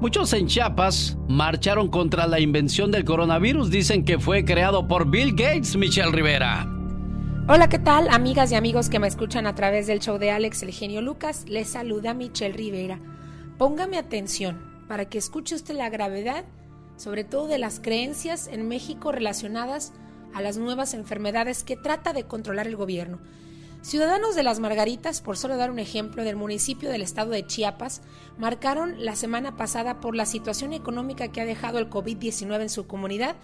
Muchos en Chiapas marcharon contra la invención del coronavirus. Dicen que fue creado por Bill Gates, Michelle Rivera. Hola, ¿qué tal? Amigas y amigos que me escuchan a través del show de Alex El Genio Lucas, les saluda Michelle Rivera. Póngame atención para que escuche usted la gravedad, sobre todo de las creencias en México relacionadas a las nuevas enfermedades que trata de controlar el gobierno. Ciudadanos de las Margaritas, por solo dar un ejemplo, del municipio del estado de Chiapas, marcaron la semana pasada por la situación económica que ha dejado el COVID-19 en su comunidad,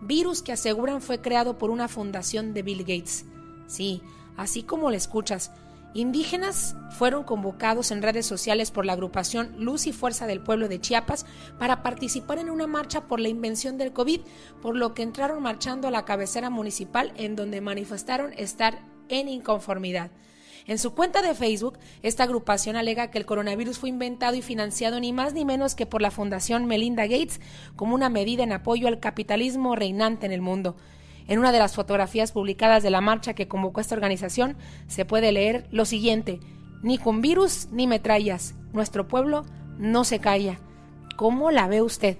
virus que aseguran fue creado por una fundación de Bill Gates. Sí, así como le escuchas, Indígenas fueron convocados en redes sociales por la agrupación Luz y Fuerza del Pueblo de Chiapas para participar en una marcha por la invención del COVID, por lo que entraron marchando a la cabecera municipal en donde manifestaron estar en inconformidad. En su cuenta de Facebook, esta agrupación alega que el coronavirus fue inventado y financiado ni más ni menos que por la Fundación Melinda Gates como una medida en apoyo al capitalismo reinante en el mundo. En una de las fotografías publicadas de la marcha que convocó esta organización se puede leer lo siguiente, ni con virus ni metrallas, nuestro pueblo no se calla. ¿Cómo la ve usted?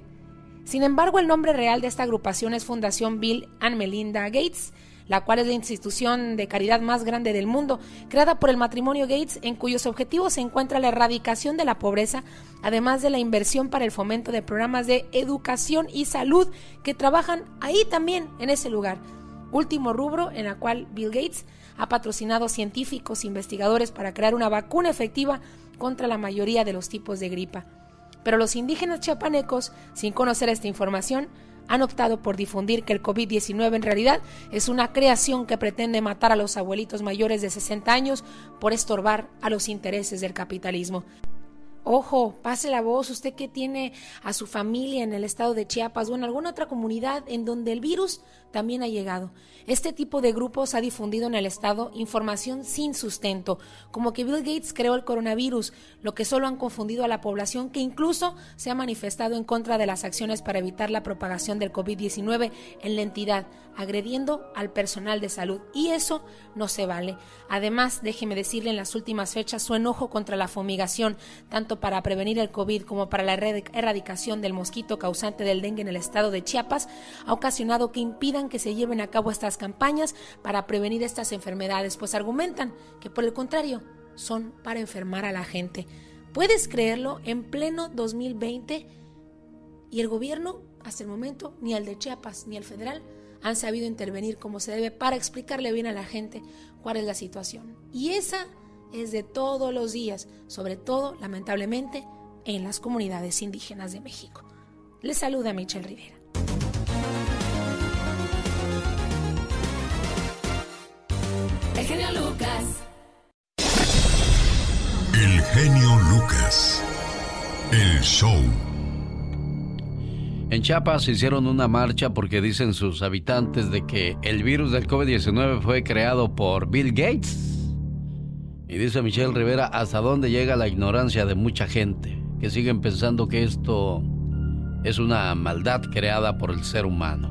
Sin embargo, el nombre real de esta agrupación es Fundación Bill and Melinda Gates, la cual es la institución de caridad más grande del mundo, creada por el matrimonio Gates, en cuyos objetivos se encuentra la erradicación de la pobreza, además de la inversión para el fomento de programas de educación y salud que trabajan ahí también, en ese lugar. Último rubro en la cual Bill Gates ha patrocinado científicos e investigadores para crear una vacuna efectiva contra la mayoría de los tipos de gripa. Pero los indígenas chiapanecos, sin conocer esta información, han optado por difundir que el COVID-19 en realidad es una creación que pretende matar a los abuelitos mayores de 60 años por estorbar a los intereses del capitalismo. Ojo, pase la voz, usted que tiene a su familia en el estado de Chiapas o en alguna otra comunidad en donde el virus también ha llegado. Este tipo de grupos ha difundido en el Estado información sin sustento, como que Bill Gates creó el coronavirus, lo que solo han confundido a la población que incluso se ha manifestado en contra de las acciones para evitar la propagación del COVID-19 en la entidad, agrediendo al personal de salud. Y eso no se vale. Además, déjeme decirle en las últimas fechas su enojo contra la fumigación, tanto para prevenir el COVID como para la erradicación del mosquito causante del dengue en el estado de Chiapas, ha ocasionado que impidan que se lleven a cabo estas campañas para prevenir estas enfermedades, pues argumentan que por el contrario son para enfermar a la gente. ¿Puedes creerlo? En pleno 2020 y el gobierno, hasta el momento, ni el de Chiapas ni el federal, han sabido intervenir como se debe para explicarle bien a la gente cuál es la situación. Y esa es de todos los días, sobre todo, lamentablemente, en las comunidades indígenas de México. Les saluda Michelle Rivera. Genio Lucas. El genio Lucas. El show. En Chiapas hicieron una marcha porque dicen sus habitantes de que el virus del COVID-19 fue creado por Bill Gates. Y dice Michelle Rivera, ¿hasta dónde llega la ignorancia de mucha gente? Que siguen pensando que esto es una maldad creada por el ser humano.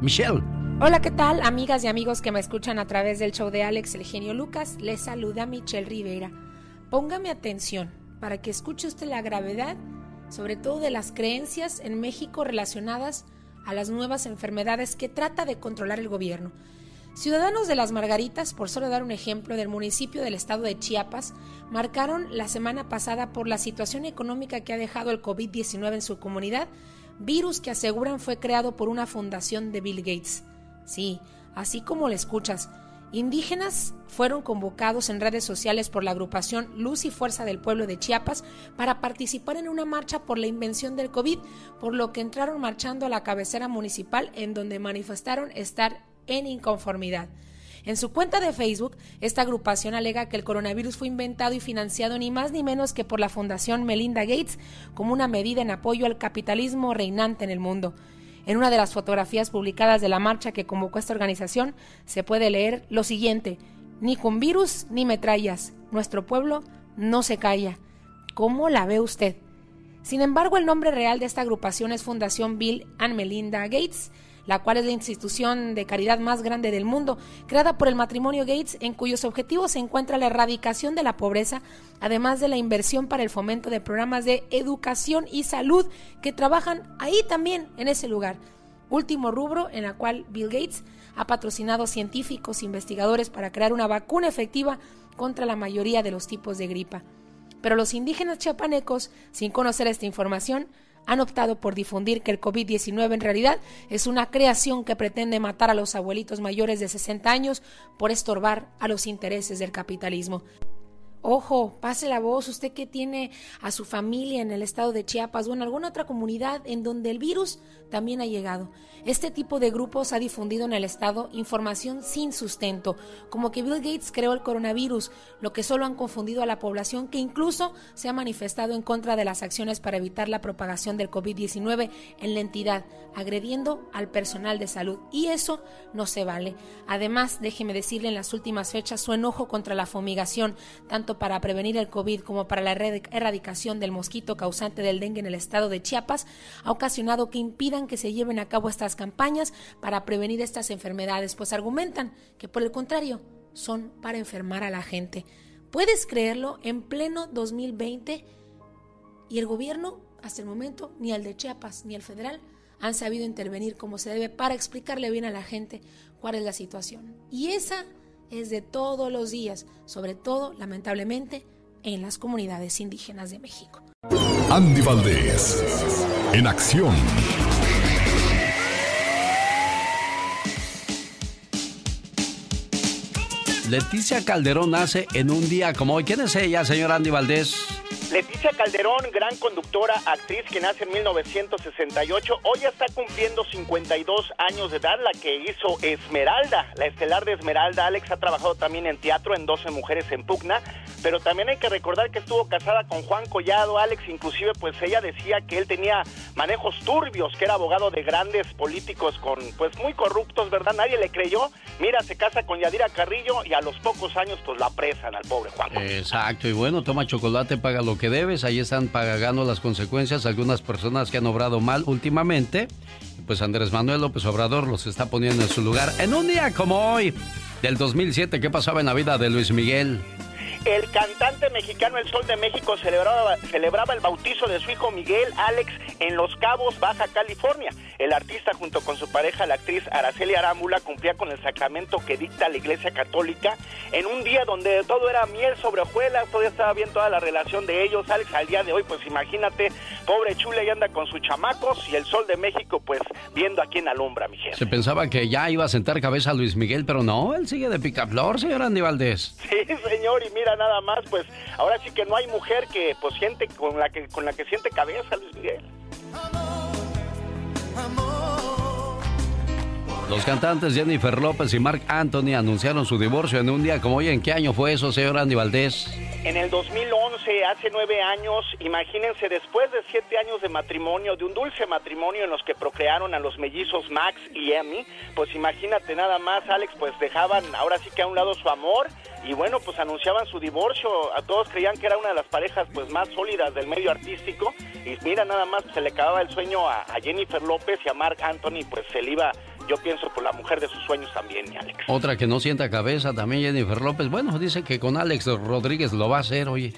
Michelle. Hola, ¿qué tal? Amigas y amigos que me escuchan a través del show de Alex El Genio Lucas, les saluda Michelle Rivera. Póngame atención para que escuche usted la gravedad, sobre todo de las creencias en México relacionadas a las nuevas enfermedades que trata de controlar el gobierno. Ciudadanos de las Margaritas, por solo dar un ejemplo, del municipio del estado de Chiapas, marcaron la semana pasada por la situación económica que ha dejado el COVID-19 en su comunidad, virus que aseguran fue creado por una fundación de Bill Gates. Sí, así como le escuchas. Indígenas fueron convocados en redes sociales por la agrupación Luz y Fuerza del Pueblo de Chiapas para participar en una marcha por la invención del COVID, por lo que entraron marchando a la cabecera municipal en donde manifestaron estar en inconformidad. En su cuenta de Facebook, esta agrupación alega que el coronavirus fue inventado y financiado ni más ni menos que por la Fundación Melinda Gates como una medida en apoyo al capitalismo reinante en el mundo. En una de las fotografías publicadas de la marcha que convocó esta organización se puede leer lo siguiente, ni con virus ni metrallas, nuestro pueblo no se calla. ¿Cómo la ve usted? Sin embargo, el nombre real de esta agrupación es Fundación Bill and Melinda Gates, la cual es la institución de caridad más grande del mundo, creada por el matrimonio Gates, en cuyos objetivos se encuentra la erradicación de la pobreza, además de la inversión para el fomento de programas de educación y salud que trabajan ahí también, en ese lugar. Último rubro en la cual Bill Gates ha patrocinado científicos, investigadores para crear una vacuna efectiva contra la mayoría de los tipos de gripa. Pero los indígenas chiapanecos, sin conocer esta información, han optado por difundir que el COVID-19 en realidad es una creación que pretende matar a los abuelitos mayores de 60 años por estorbar a los intereses del capitalismo. Ojo, pase la voz, usted que tiene a su familia en el estado de Chiapas o en alguna otra comunidad en donde el virus también ha llegado. Este tipo de grupos ha difundido en el estado información sin sustento, como que Bill Gates creó el coronavirus, lo que solo han confundido a la población que incluso se ha manifestado en contra de las acciones para evitar la propagación del COVID-19 en la entidad, agrediendo al personal de salud. Y eso no se vale. Además, déjeme decirle en las últimas fechas su enojo contra la fumigación, tanto para prevenir el COVID como para la erradicación del mosquito causante del dengue en el estado de Chiapas, ha ocasionado que impidan que se lleven a cabo estas campañas para prevenir estas enfermedades, pues argumentan que por el contrario son para enfermar a la gente. ¿Puedes creerlo? En pleno 2020 y el gobierno, hasta el momento, ni el de Chiapas ni el federal, han sabido intervenir como se debe para explicarle bien a la gente cuál es la situación. Y esa es de todos los días, sobre todo, lamentablemente, en las comunidades indígenas de México. Andy Valdés, en acción. Leticia Calderón nace en un día como hoy. ¿Quién es ella, señor Andy Valdés? Leticia Calderón, gran conductora, actriz que nace en 1968, hoy está cumpliendo 52 años de edad, la que hizo Esmeralda, la estelar de Esmeralda. Alex ha trabajado también en teatro en 12 Mujeres en Pugna, pero también hay que recordar que estuvo casada con Juan Collado. Alex, inclusive, pues ella decía que él tenía manejos turbios, que era abogado de grandes políticos con, pues muy corruptos, ¿verdad? Nadie le creyó. Mira, se casa con Yadira Carrillo y a los pocos años, pues la apresan al pobre Juan. Exacto, y bueno, toma chocolate, paga lo que debes, ahí están pagando las consecuencias algunas personas que han obrado mal últimamente. Pues Andrés Manuel López Obrador los está poniendo en su lugar. En un día como hoy, del 2007, ¿qué pasaba en la vida de Luis Miguel? El cantante mexicano El Sol de México celebraba, celebraba el bautizo de su hijo Miguel Alex en Los Cabos, Baja California. El artista junto con su pareja, la actriz Araceli Arámbula, cumplía con el sacramento que dicta la Iglesia Católica en un día donde todo era miel sobre hojuelas, todavía estaba bien toda la relación de ellos. Alex al día de hoy, pues imagínate, pobre chule y anda con sus chamacos y el Sol de México pues viendo a quién alumbra, mi gente. Se pensaba que ya iba a sentar cabeza a Luis Miguel, pero no, él sigue de picaflor, señor Andy Valdés. Sí, señor, y mira nada más, pues ahora sí que no hay mujer que pues siente con la que con la que siente cabeza Luis Miguel. Los cantantes Jennifer López y Mark Anthony anunciaron su divorcio en un día como hoy. ¿En qué año fue eso, señor Andy Valdés? En el 2011, hace nueve años, imagínense, después de siete años de matrimonio, de un dulce matrimonio en los que procrearon a los mellizos Max y Emmy, pues imagínate nada más, Alex, pues dejaban ahora sí que a un lado su amor y bueno, pues anunciaban su divorcio. A todos creían que era una de las parejas pues más sólidas del medio artístico y mira nada más, se le acababa el sueño a, a Jennifer López y a Mark Anthony, pues se le iba yo pienso por la mujer de sus sueños también, Alex. Otra que no sienta cabeza también, Jennifer López. Bueno, dice que con Alex Rodríguez lo va a hacer, oye.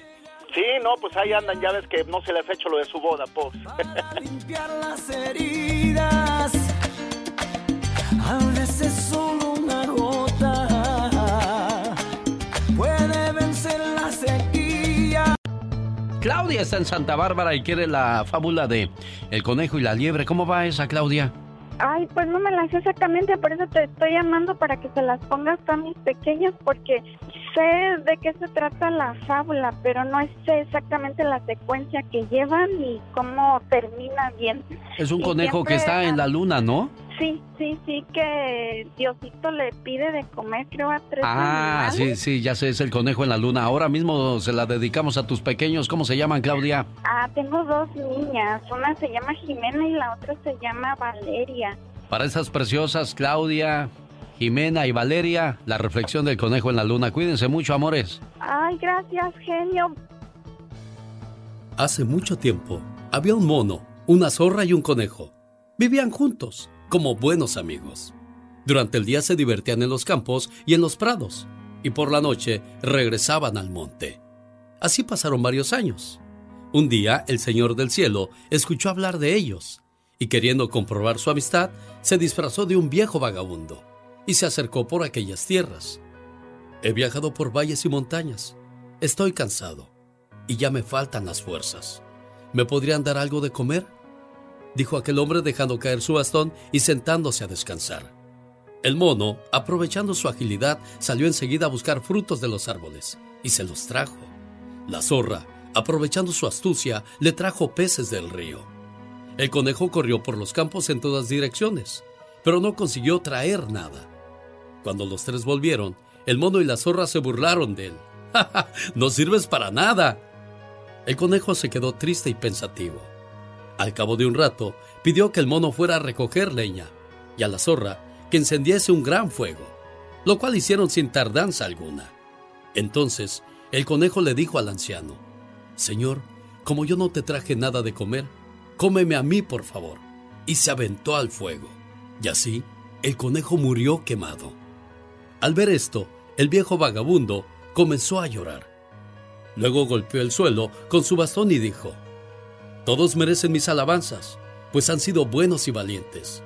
Sí, no, pues ahí andan, ya ves que no se les ha hecho lo de su boda, pues. Limpiar las heridas, a veces solo una gota puede vencer la sequía. Claudia está en Santa Bárbara y quiere la fábula de El conejo y la liebre. ¿Cómo va esa, Claudia? Ay, pues no me las sé exactamente, por eso te estoy llamando para que se las pongas a mis pequeños, porque sé de qué se trata la fábula, pero no sé exactamente la secuencia que llevan y cómo termina bien. Es un conejo que está en la luna, ¿no? Sí, sí, sí, que Diosito le pide de comer, creo, a tres Ah, sí, sí, ya sé, es el conejo en la luna. Ahora mismo se la dedicamos a tus pequeños. ¿Cómo se llaman, Claudia? Ah, tengo dos niñas. Una se llama Jimena y la otra se llama Valeria. Para esas preciosas, Claudia, Jimena y Valeria, la reflexión del conejo en la luna. Cuídense mucho, amores. Ay, gracias, genio. Hace mucho tiempo, había un mono, una zorra y un conejo. Vivían juntos como buenos amigos. Durante el día se divertían en los campos y en los prados, y por la noche regresaban al monte. Así pasaron varios años. Un día el Señor del Cielo escuchó hablar de ellos, y queriendo comprobar su amistad, se disfrazó de un viejo vagabundo, y se acercó por aquellas tierras. He viajado por valles y montañas. Estoy cansado, y ya me faltan las fuerzas. ¿Me podrían dar algo de comer? Dijo aquel hombre dejando caer su bastón y sentándose a descansar. El mono, aprovechando su agilidad, salió enseguida a buscar frutos de los árboles y se los trajo. La zorra, aprovechando su astucia, le trajo peces del río. El conejo corrió por los campos en todas direcciones, pero no consiguió traer nada. Cuando los tres volvieron, el mono y la zorra se burlaron de él. ¡Ja, no sirves para nada! El conejo se quedó triste y pensativo. Al cabo de un rato, pidió que el mono fuera a recoger leña, y a la zorra que encendiese un gran fuego, lo cual hicieron sin tardanza alguna. Entonces el conejo le dijo al anciano, Señor, como yo no te traje nada de comer, cómeme a mí, por favor. Y se aventó al fuego. Y así, el conejo murió quemado. Al ver esto, el viejo vagabundo comenzó a llorar. Luego golpeó el suelo con su bastón y dijo, Todos merecen mis alabanzas, pues han sido buenos y valientes.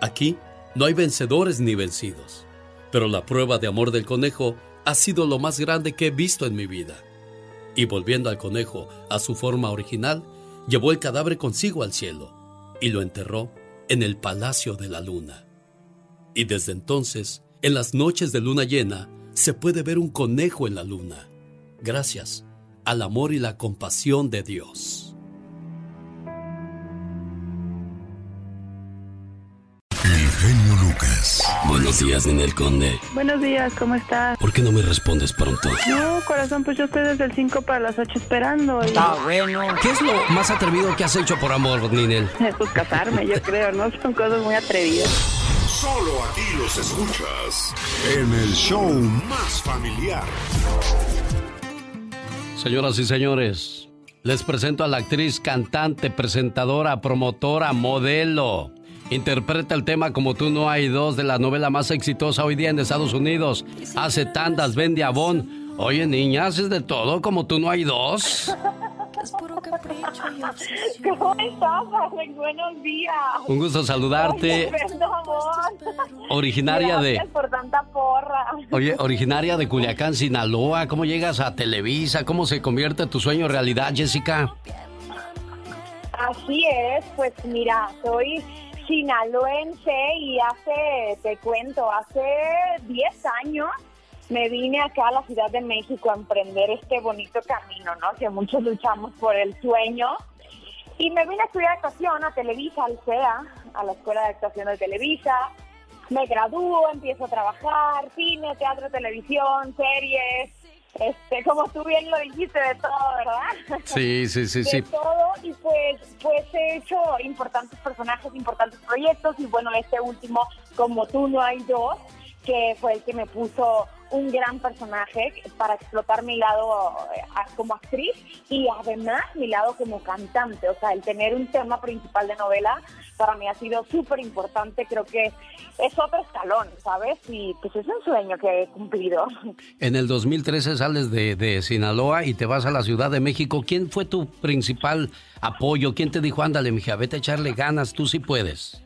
Aquí no hay vencedores ni vencidos, pero la prueba de amor del conejo ha sido lo más grande que he visto en mi vida. Y volviendo al conejo a su forma original, llevó el cadáver consigo al cielo y lo enterró en el palacio de la luna. Y desde entonces, en las noches de luna llena, se puede ver un conejo en la luna, gracias al amor y la compasión de Dios. Genio Lucas. Buenos días, Ninel Conde. Buenos días, ¿cómo estás? ¿Por qué no me respondes pronto? No, corazón, pues yo estoy desde el 5 para las 8 esperando. Y... Ah, bueno. ¿Qué es lo más atrevido que has hecho por amor, Ninel? Pues casarme, yo creo, ¿no? Son cosas muy atrevidas. Solo aquí los escuchas en el show más familiar. Señoras y señores, les presento a la actriz, cantante, presentadora, promotora, modelo Interpreta el tema como tú no hay dos de la novela más exitosa hoy día en Estados Unidos. Hace tandas, vende abón. Oye, niña, haces de todo como tú no hay dos. ¿Cómo estás, Buenos días. Un gusto saludarte. originaria Gracias de. por tanta porra. Oye, originaria de Culiacán, Sinaloa. ¿Cómo llegas a Televisa? ¿Cómo se convierte tu sueño en realidad, Jessica? Así es, pues mira, soy sinaloense y hace, te cuento, hace 10 años me vine acá a la Ciudad de México a emprender este bonito camino, ¿no? Que muchos luchamos por el sueño. Y me vine a estudiar actuación a Televisa, al CEA, a la Escuela de Actuación de Televisa. Me gradúo, empiezo a trabajar, cine, teatro, televisión, series, este, como tú bien lo dijiste, de todo, ¿verdad? Sí, sí, sí, de sí. todo, y pues, pues he hecho importantes personajes, importantes proyectos, y bueno, este último, como tú no hay dos, que fue el que me puso un gran personaje para explotar mi lado eh, como actriz y además mi lado como cantante. O sea, el tener un tema principal de novela para mí ha sido súper importante. Creo que es otro escalón, ¿sabes? Y pues es un sueño que he cumplido. En el 2013 sales de, de Sinaloa y te vas a la Ciudad de México. ¿Quién fue tu principal apoyo? ¿Quién te dijo, ándale, mija, vete a echarle ganas, tú sí puedes?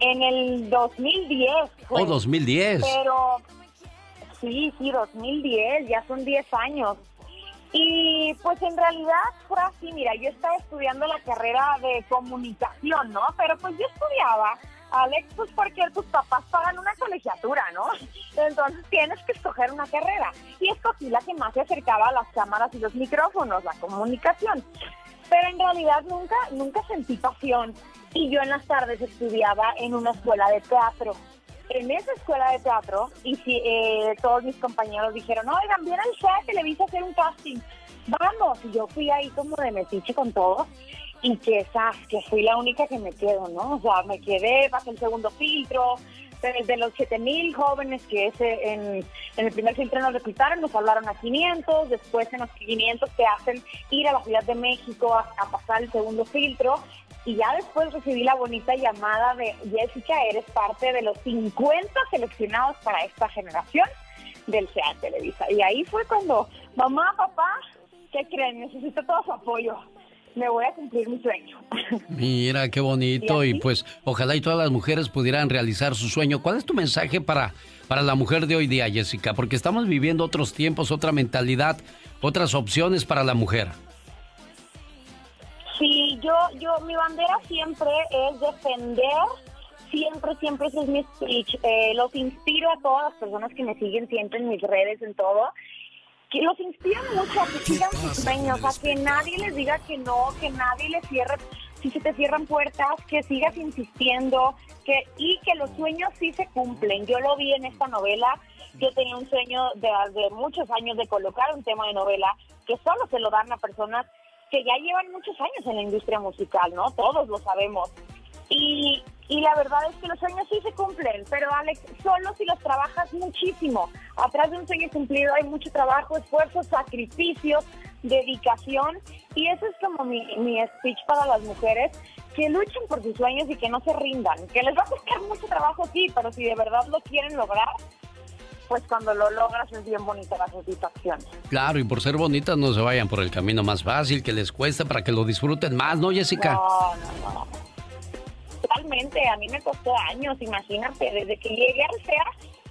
En el 2010 fue. Oh, 2010. Pero sí, sí, 2010, ya son 10 años. Y pues en realidad fue así, mira, yo estaba estudiando la carrera de comunicación, ¿no? Pero pues yo estudiaba, Alex, pues porque tus papás pagan una colegiatura, ¿no? Entonces tienes que escoger una carrera. Y escogí la que más se acercaba a las cámaras y los micrófonos, la comunicación. Pero en realidad nunca, nunca sentí pasión. Y yo en las tardes estudiaba en una escuela de teatro en esa escuela de teatro y si, eh, todos mis compañeros dijeron, oigan, viene al show de Televisa hacer un casting, vamos. Y yo fui ahí como de metiche con todos y que, ¿sabes? que fui la única que me quedo, ¿no? O sea, me quedé, pasé el segundo filtro, de los 7000 jóvenes que ese en, el primer filtro nos reclutaron, nos hablaron a 500, después en los 500 te hacen ir a la Ciudad de México a pasar el segundo filtro y ya después recibí la bonita llamada de Jessica, eres parte de los 50 seleccionados para esta generación del SEA Televisa. Y ahí fue cuando, mamá, papá, ¿qué creen? Necesito todo su apoyo. Me voy a cumplir mi sueño. Mira, qué bonito. Y, pues ojalá y todas las mujeres pudieran realizar su sueño. ¿Cuál es tu mensaje para, para la mujer de hoy día, Jessica? Porque estamos viviendo otros tiempos, otra mentalidad, otras opciones para la mujer. Sí, yo, yo, mi bandera siempre es defender siempre, siempre ese es mi speech. Eh, los inspiro a todas las personas que me siguen siempre en mis redes, en todo. Que los inspiro mucho a que sigan sus sueños, a que nadie les diga que no, que nadie les cierre, si se te cierran puertas, que sigas insistiendo, que y que los sueños sí se cumplen. Yo lo vi en esta novela. Yo tenía un sueño de, de muchos años de colocar un tema de novela que solo se lo dan a personas que ya llevan muchos años en la industria musical, ¿no? Todos lo sabemos. Y, y la verdad es que los sueños sí se cumplen, pero Alex, solo si los trabajas muchísimo. Atrás de un sueño cumplido hay mucho trabajo, esfuerzo, sacrificio, dedicación. Y eso es como mi, mi speech para las mujeres, que luchen por sus sueños y que no se rindan. Que les va a costar mucho trabajo, sí, pero si de verdad lo quieren lograr, pues cuando lo logras es bien bonita la satisfacción. Claro, y por ser bonitas no se vayan por el camino más fácil, que les cuesta para que lo disfruten más, ¿no, Jessica? No, no, no. Totalmente, a mí me costó años, imagínate, desde que llegué al CEA,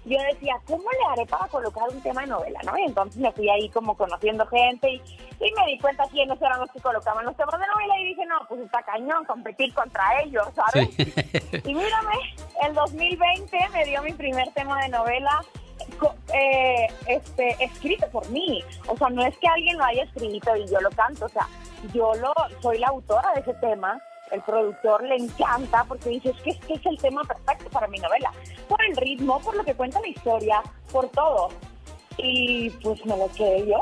yo decía, ¿cómo le haré para colocar un tema de novela? ¿no? Y entonces me fui ahí como conociendo gente y, me di cuenta quiénes eran los que colocaban los temas de novela y dije, no, pues está cañón competir contra ellos, ¿sabes? Y mírame, el 2020 me dio mi primer tema de novela eh, este, escrito por mí. O sea, no es que alguien lo haya escrito y yo lo canto, o sea, yo lo soy la autora de ese tema el productor le encanta porque dice, es que este es el tema perfecto para mi novela. Por el ritmo, por lo que cuenta la historia, por todo. Y pues me lo quedé yo.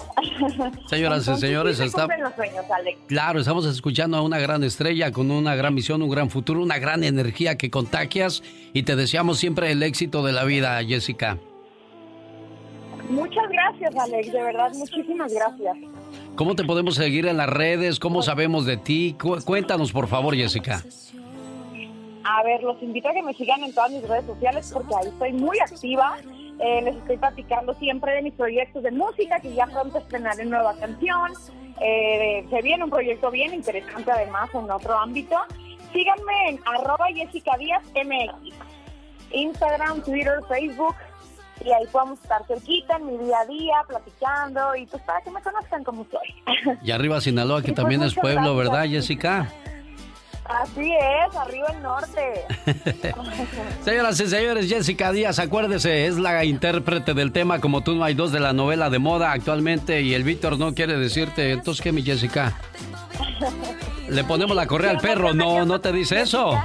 Señoras y señores, está... Claro, estamos escuchando a una gran estrella con una gran misión, un gran futuro, una gran energía que contagias y te deseamos siempre el éxito de la vida, Jessica. Muchas gracias, Alex, de verdad, muchísimas gracias. ¿Cómo te podemos seguir en las redes? ¿Cómo sabemos de ti? Cuéntanos, por favor, Jessica. A ver, los invito a que me sigan en todas mis redes sociales porque ahí estoy muy activa. Eh, les estoy platicando siempre de mis proyectos de música, que ya pronto estrenaré nueva canción. Eh, se viene un proyecto bien interesante además en otro ámbito. Síganme en arroba Jessica Díaz MX. Instagram, Twitter, Facebook, y ahí podemos estar cerquita en mi día a día, platicando y pues para que me conozcan como soy. Y arriba Sinaloa, que pues, también es pueblo, ¿verdad, Jessica? Así es, arriba el norte. Señoras y señores, Jessica Díaz, acuérdese, es la intérprete del tema Como tú no hay dos de la novela de moda actualmente y el Víctor no quiere decirte, entonces ¿qué mi Jessica? Le ponemos la correa al perro, no, no te dice eso.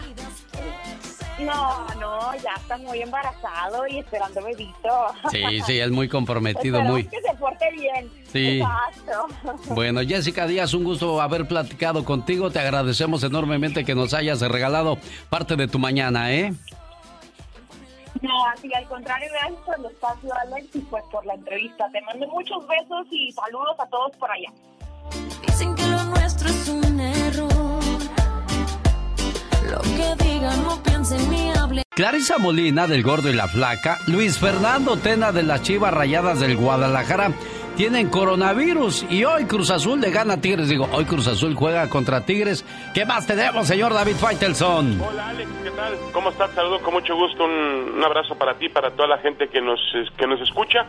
No, no, ya está muy embarazado y esperando bebito. Sí, sí, es muy comprometido, muy. que se porte bien. Sí. Bueno, Jessica Díaz, un gusto haber platicado contigo. Te agradecemos enormemente que nos hayas regalado parte de tu mañana, ¿eh? No, así al contrario, gracias por el espacio, Alex, y pues por la entrevista. Te mando muchos besos y saludos a todos por allá. Dicen que lo nuestro es un error. Lo que digan, no piensen ni hablen. Clarisa Molina del Gordo y la Flaca, Luis Fernando Tena de las Chivas Rayadas del Guadalajara tienen coronavirus y hoy Cruz Azul le gana a Tigres. Digo, hoy Cruz Azul juega contra Tigres. ¿Qué más tenemos, señor David Faitelson? Hola, Alex, ¿qué tal? ¿Cómo estás? Saludo con mucho gusto. Un, abrazo para ti, para toda la gente que nos, que nos escucha.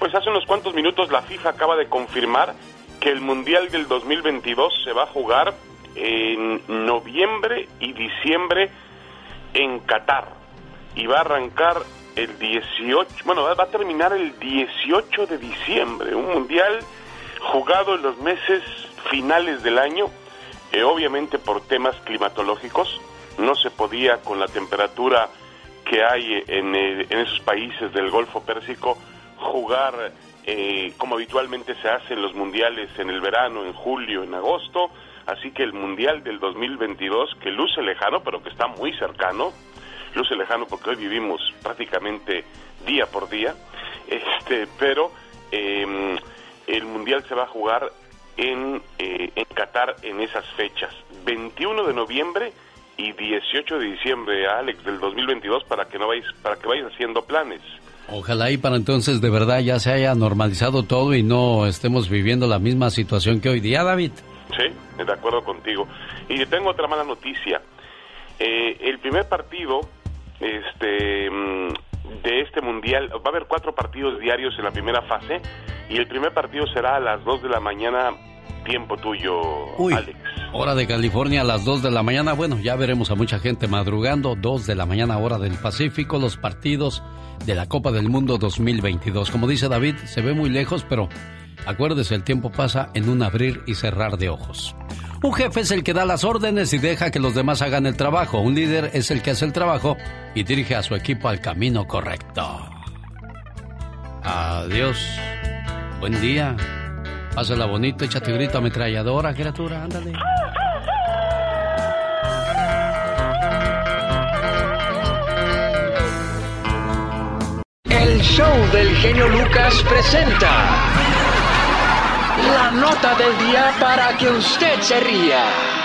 Pues hace unos cuantos minutos la FIFA acaba de confirmar que el Mundial del 2022 se va a jugar en noviembre y diciembre en Qatar. Y va a arrancar el 18, bueno, va a terminar el 18 de diciembre, un mundial jugado en los meses finales del año, eh, obviamente por temas climatológicos, no se podía con la temperatura que hay en, eh, en esos países del Golfo Pérsico jugar eh, como habitualmente se hace en los mundiales en el verano, en julio, en agosto, Así que el Mundial del 2022, que luce lejano, pero que está muy cercano, luce lejano porque hoy vivimos prácticamente día por día, este, pero em, el Mundial se va a jugar en, eh, en Qatar en esas fechas, 21 de noviembre y 18 de diciembre, Alex, del 2022, para que no vayas, para que vayas haciendo planes. Ojalá y para entonces de verdad ya se haya normalizado todo y no estemos viviendo la misma situación que hoy día, David. Sí, de acuerdo contigo. Y tengo otra mala noticia. Eh, el primer partido este, mm, de este mundial, va a haber cuatro partidos diarios en la primera fase y el primer partido será a las 2 de la mañana, tiempo tuyo, Alex. Hora de California a las 2 de la mañana. Bueno, ya veremos a mucha gente madrugando. 2 de la mañana, hora del Pacífico, los partidos de la Copa del Mundo 2022. Como dice David, se ve muy lejos, pero acuérdese, el tiempo pasa en un abrir y cerrar de ojos. Un jefe es el que da las órdenes y deja que los demás hagan el trabajo. Un líder es el que hace el trabajo y dirige a su equipo al camino correcto. Adiós. Buen día. Pásala bonito, échate grito ametralladora, criatura, ándale. El show del genio Lucas presenta la nota del día para que usted se ría.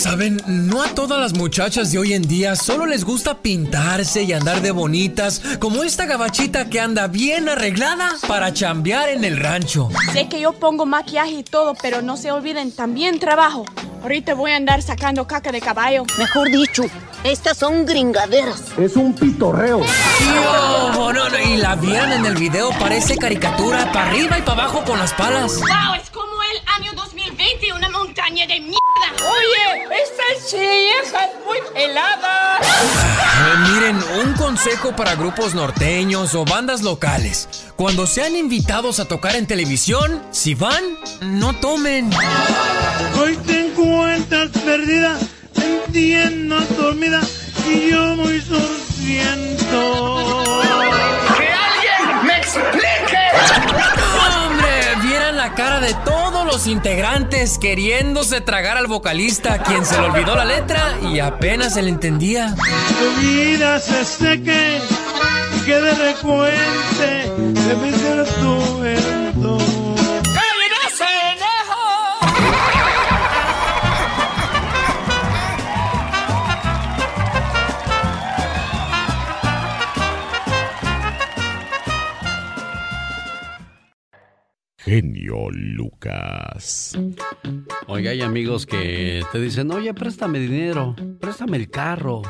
Saben, no a todas las muchachas de hoy en día solo les gusta pintarse y andar de bonitas, como esta gabachita que anda bien arreglada para chambear en el rancho. Sé que yo pongo maquillaje y todo, pero no se olviden, también trabajo. Ahorita voy a andar sacando caca de caballo. Mejor dicho, estas son gringaderas. Es un pitorreo. No, no, no, y la vieran en el video, parece caricatura, para arriba y para abajo con las palas. ¡Wow! Es como el año 2020, una montaña de mierda. Oye, esta chieja es muy helada. Eh, miren, un consejo para grupos norteños o bandas locales. Cuando sean invitados a tocar en televisión, si van, no tomen. Hoy te encuentras perdida, entiendo dormida y yo muy sorciento. ¡Que alguien me explique! ¡Hombre! Vieran la cara de todos los integrantes queriéndose tragar al vocalista, quien se le olvidó la letra y apenas se le entendía. Tu vida y que de genio Lucas. Oiga, hay amigos que te dicen, oye, préstame dinero, préstame el carro,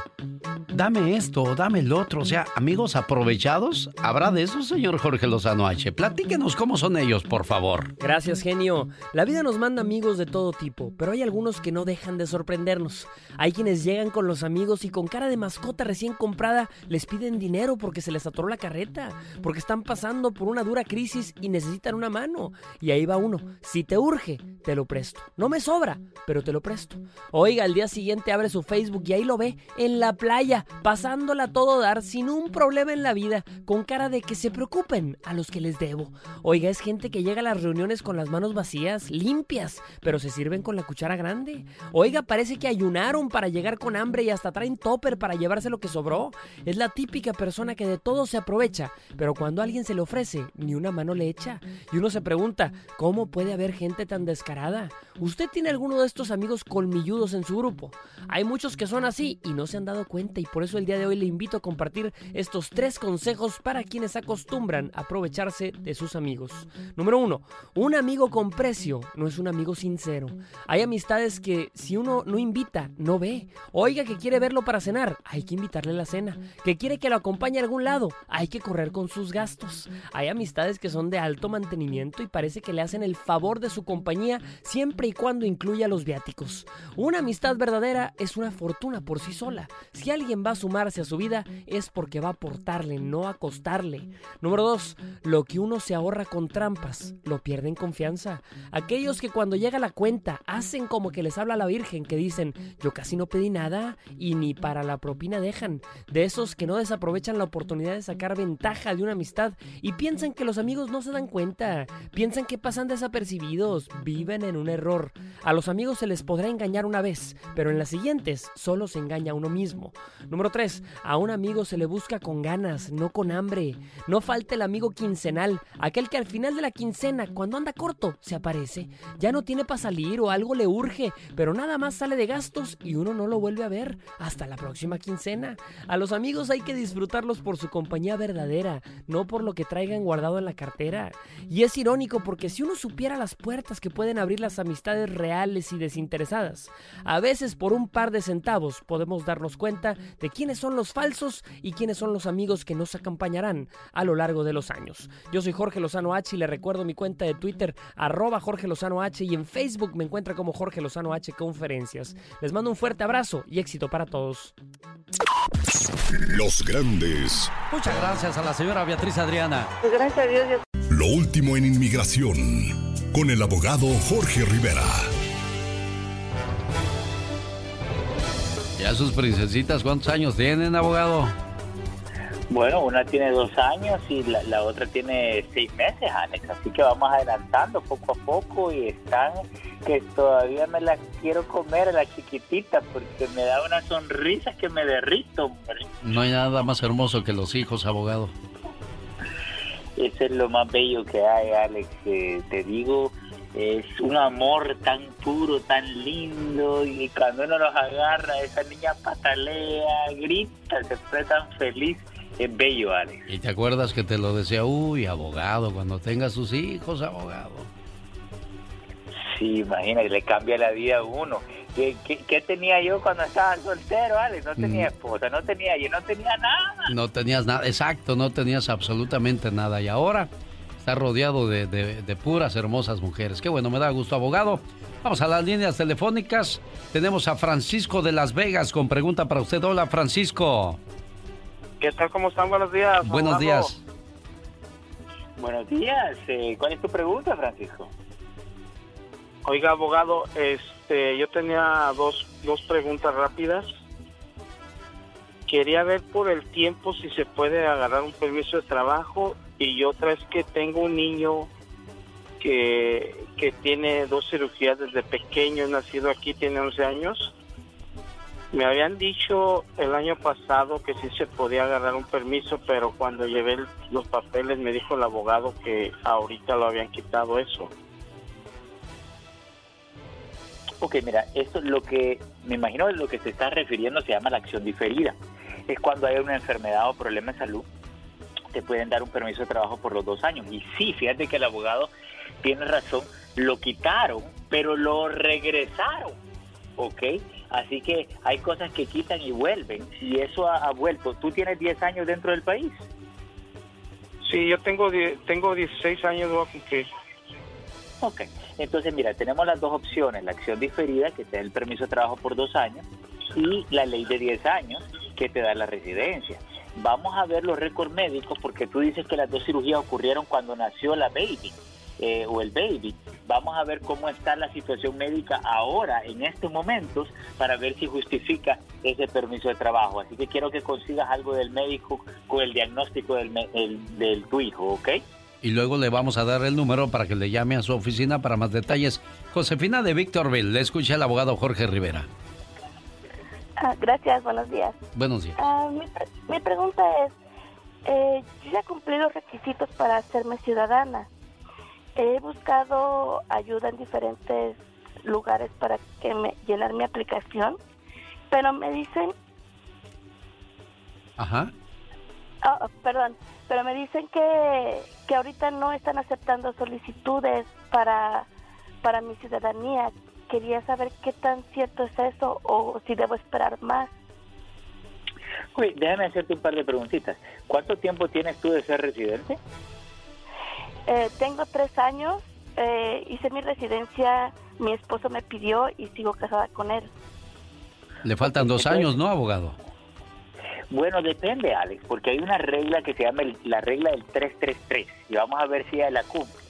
dame esto, dame el otro. O sea, amigos aprovechados, ¿habrá de eso, señor Jorge Lozano H? Platíquenos cómo son ellos, por favor. Gracias, genio. La vida nos manda amigos de todo tipo, pero hay algunos que no dejan de sorprendernos. Hay quienes llegan con los amigos y con cara de mascota recién comprada les piden dinero porque se les atoró la carreta, porque están pasando por una dura crisis y necesitan una mano. Y ahí va uno. Si te urge, te lo presto. No me sobra, pero te lo presto. Oiga, al día siguiente abre su Facebook y ahí lo ve en la playa, pasándola todo dar, sin un problema en la vida, con cara de que se preocupen a los que les debo. Oiga, es gente que llega a las reuniones con las manos vacías, limpias, pero se sirven con la cuchara grande. Oiga, parece que ayunaron para llegar con hambre y hasta traen topper para llevarse lo que sobró. Es la típica persona que de todo se aprovecha, pero cuando alguien se le ofrece, ni una mano le echa. Y uno se pregunta, ¿cómo puede haber gente tan descarada? ¿Usted tiene alguno de estos amigos colmilludos en su grupo? Hay muchos que son así y no se han dado cuenta y por eso el día de hoy le invito a compartir estos tres consejos para quienes acostumbran aprovecharse de sus amigos. Número uno, un amigo con precio no es un amigo sincero. Hay amistades que si uno no invita, no ve. Oiga que quiere verlo para cenar, hay que invitarle a la cena. Que quiere que lo acompañe a algún lado, hay que correr con sus gastos. Hay amistades que son de alto mantenimiento y parece que le hacen el favor de su compañía siempre y cuando incluya los viáticos. Una amistad verdadera es una fortuna por sí sola. Si alguien va a sumarse a su vida es porque va a aportarle, no a costarle. Número 2. Lo que uno se ahorra con trampas, lo pierde en confianza. Aquellos que cuando llega la cuenta hacen como que les habla la Virgen, que dicen, yo casi no pedí nada y ni para la propina dejan. De esos que no desaprovechan la oportunidad de sacar ventaja de una amistad y piensan que los amigos no se dan cuenta. Piensan que pasan desapercibidos, viven en un error. A los amigos se les podrá engañar una vez, pero en las siguientes solo se engaña a uno mismo. Número 3. A un amigo se le busca con ganas, no con hambre. No falte el amigo quincenal, aquel que al final de la quincena, cuando anda corto, se aparece. Ya no tiene para salir o algo le urge, pero nada más sale de gastos y uno no lo vuelve a ver hasta la próxima quincena. A los amigos hay que disfrutarlos por su compañía verdadera, no por lo que traigan guardado en la cartera. Y es irónico porque si uno supiera las puertas que pueden abrir las amistades reales y desinteresadas, a veces por un par de centavos podemos darnos cuenta de quiénes son los falsos y quiénes son los amigos que nos acompañarán a lo largo de los años. Yo soy Jorge Lozano H y le recuerdo mi cuenta de Twitter, arroba Jorge Lozano H y en Facebook me encuentra como Jorge Lozano H Conferencias. Les mando un fuerte abrazo y éxito para todos. Los grandes. Muchas gracias a la señora Beatriz Adriana. Gracias a Dios. Lo último en inmigración. Con el abogado Jorge Rivera. Ya sus princesitas, ¿cuántos años tienen, abogado? Bueno, una tiene dos años y la, la otra tiene seis meses, Alex. Así que vamos adelantando poco a poco y están que todavía me la quiero comer a la chiquitita porque me da una sonrisa que me derrito, hombre. No hay nada más hermoso que los hijos, abogado. Eso es lo más bello que hay, Alex. Eh, te digo, es un amor tan puro, tan lindo y cuando uno los agarra, esa niña patalea, grita, se fue tan feliz. Es bello, Alex. ¿Y te acuerdas que te lo decía, uy, abogado, cuando tenga sus hijos, abogado? Sí, imagínate, le cambia la vida a uno. ¿Qué, qué, qué tenía yo cuando estaba soltero, Alex? No tenía Mm. esposa, no tenía, yo no tenía nada. No tenías nada, exacto, no tenías absolutamente nada. Y ahora estás rodeado de, de- de puras hermosas mujeres. Qué bueno, me da gusto, abogado. Vamos a las líneas telefónicas. Tenemos a Francisco de Las Vegas con pregunta para usted. Hola, Francisco. ¿Qué tal? ¿Cómo están? Buenos días. Buenos abogado. días. Buenos días. eh, ¿Cuál es tu pregunta, Francisco? Oiga, abogado, este, yo tenía dos, dos preguntas rápidas. Quería ver por el tiempo si se puede agarrar un permiso de trabajo y otra es que tengo un niño que, que tiene dos cirugías desde pequeño, nacido aquí, tiene 11 años. Me habían dicho el año pasado que sí se podía agarrar un permiso, pero cuando llevé los papeles me dijo el abogado que ahorita lo habían quitado eso. Ok, mira, esto lo que me imagino lo que se está refiriendo se llama la acción diferida. Es cuando hay una enfermedad o problema de salud, te pueden dar un permiso de trabajo por los dos años. Y sí, fíjate que el abogado tiene razón, lo quitaron, pero lo regresaron. ¿Ok? Así que hay cosas que quitan y vuelven. Y eso ha, ha vuelto. ¿Tú tienes 10 años dentro del país? Sí, yo tengo, tengo 16 años, voy a cumplir. Ok, entonces mira, tenemos las dos opciones, la acción diferida que te da el permiso de trabajo por dos años y la ley de 10 años que te da la residencia. Vamos a ver los récords médicos porque tú dices que las dos cirugías ocurrieron cuando nació la baby eh, o el baby. Vamos a ver cómo está la situación médica ahora, en estos momentos, para ver si justifica ese permiso de trabajo. Así que quiero que consigas algo del médico con el diagnóstico del, el- del tu hijo, ¿ok? Y luego le vamos a dar el número para que le llame a su oficina para más detalles. Josefina de Victorville, le escucha el abogado Jorge Rivera. Ah, gracias, buenos días. Buenos días. Ah, mi, pre- mi pregunta es, eh, yo ya cumplí los requisitos para hacerme ciudadana. He buscado ayuda en diferentes lugares para que me llenar mi aplicación, pero me dicen, Ajá. ah, perdón, pero me dicen que, que ahorita no están aceptando solicitudes para, para mi ciudadanía. Quería saber qué tan cierto es eso o si debo esperar más. Uy, déjame hacerte un par de preguntitas. ¿Cuánto tiempo tienes tú de ser residente? Eh, tengo tres años, eh, hice mi residencia, mi esposo me pidió y sigo casada con él. Le faltan dos años, ¿no, abogado? Bueno, depende, Alex, porque hay una regla que se llama el- la regla del 333 y vamos a ver si ella la cumple.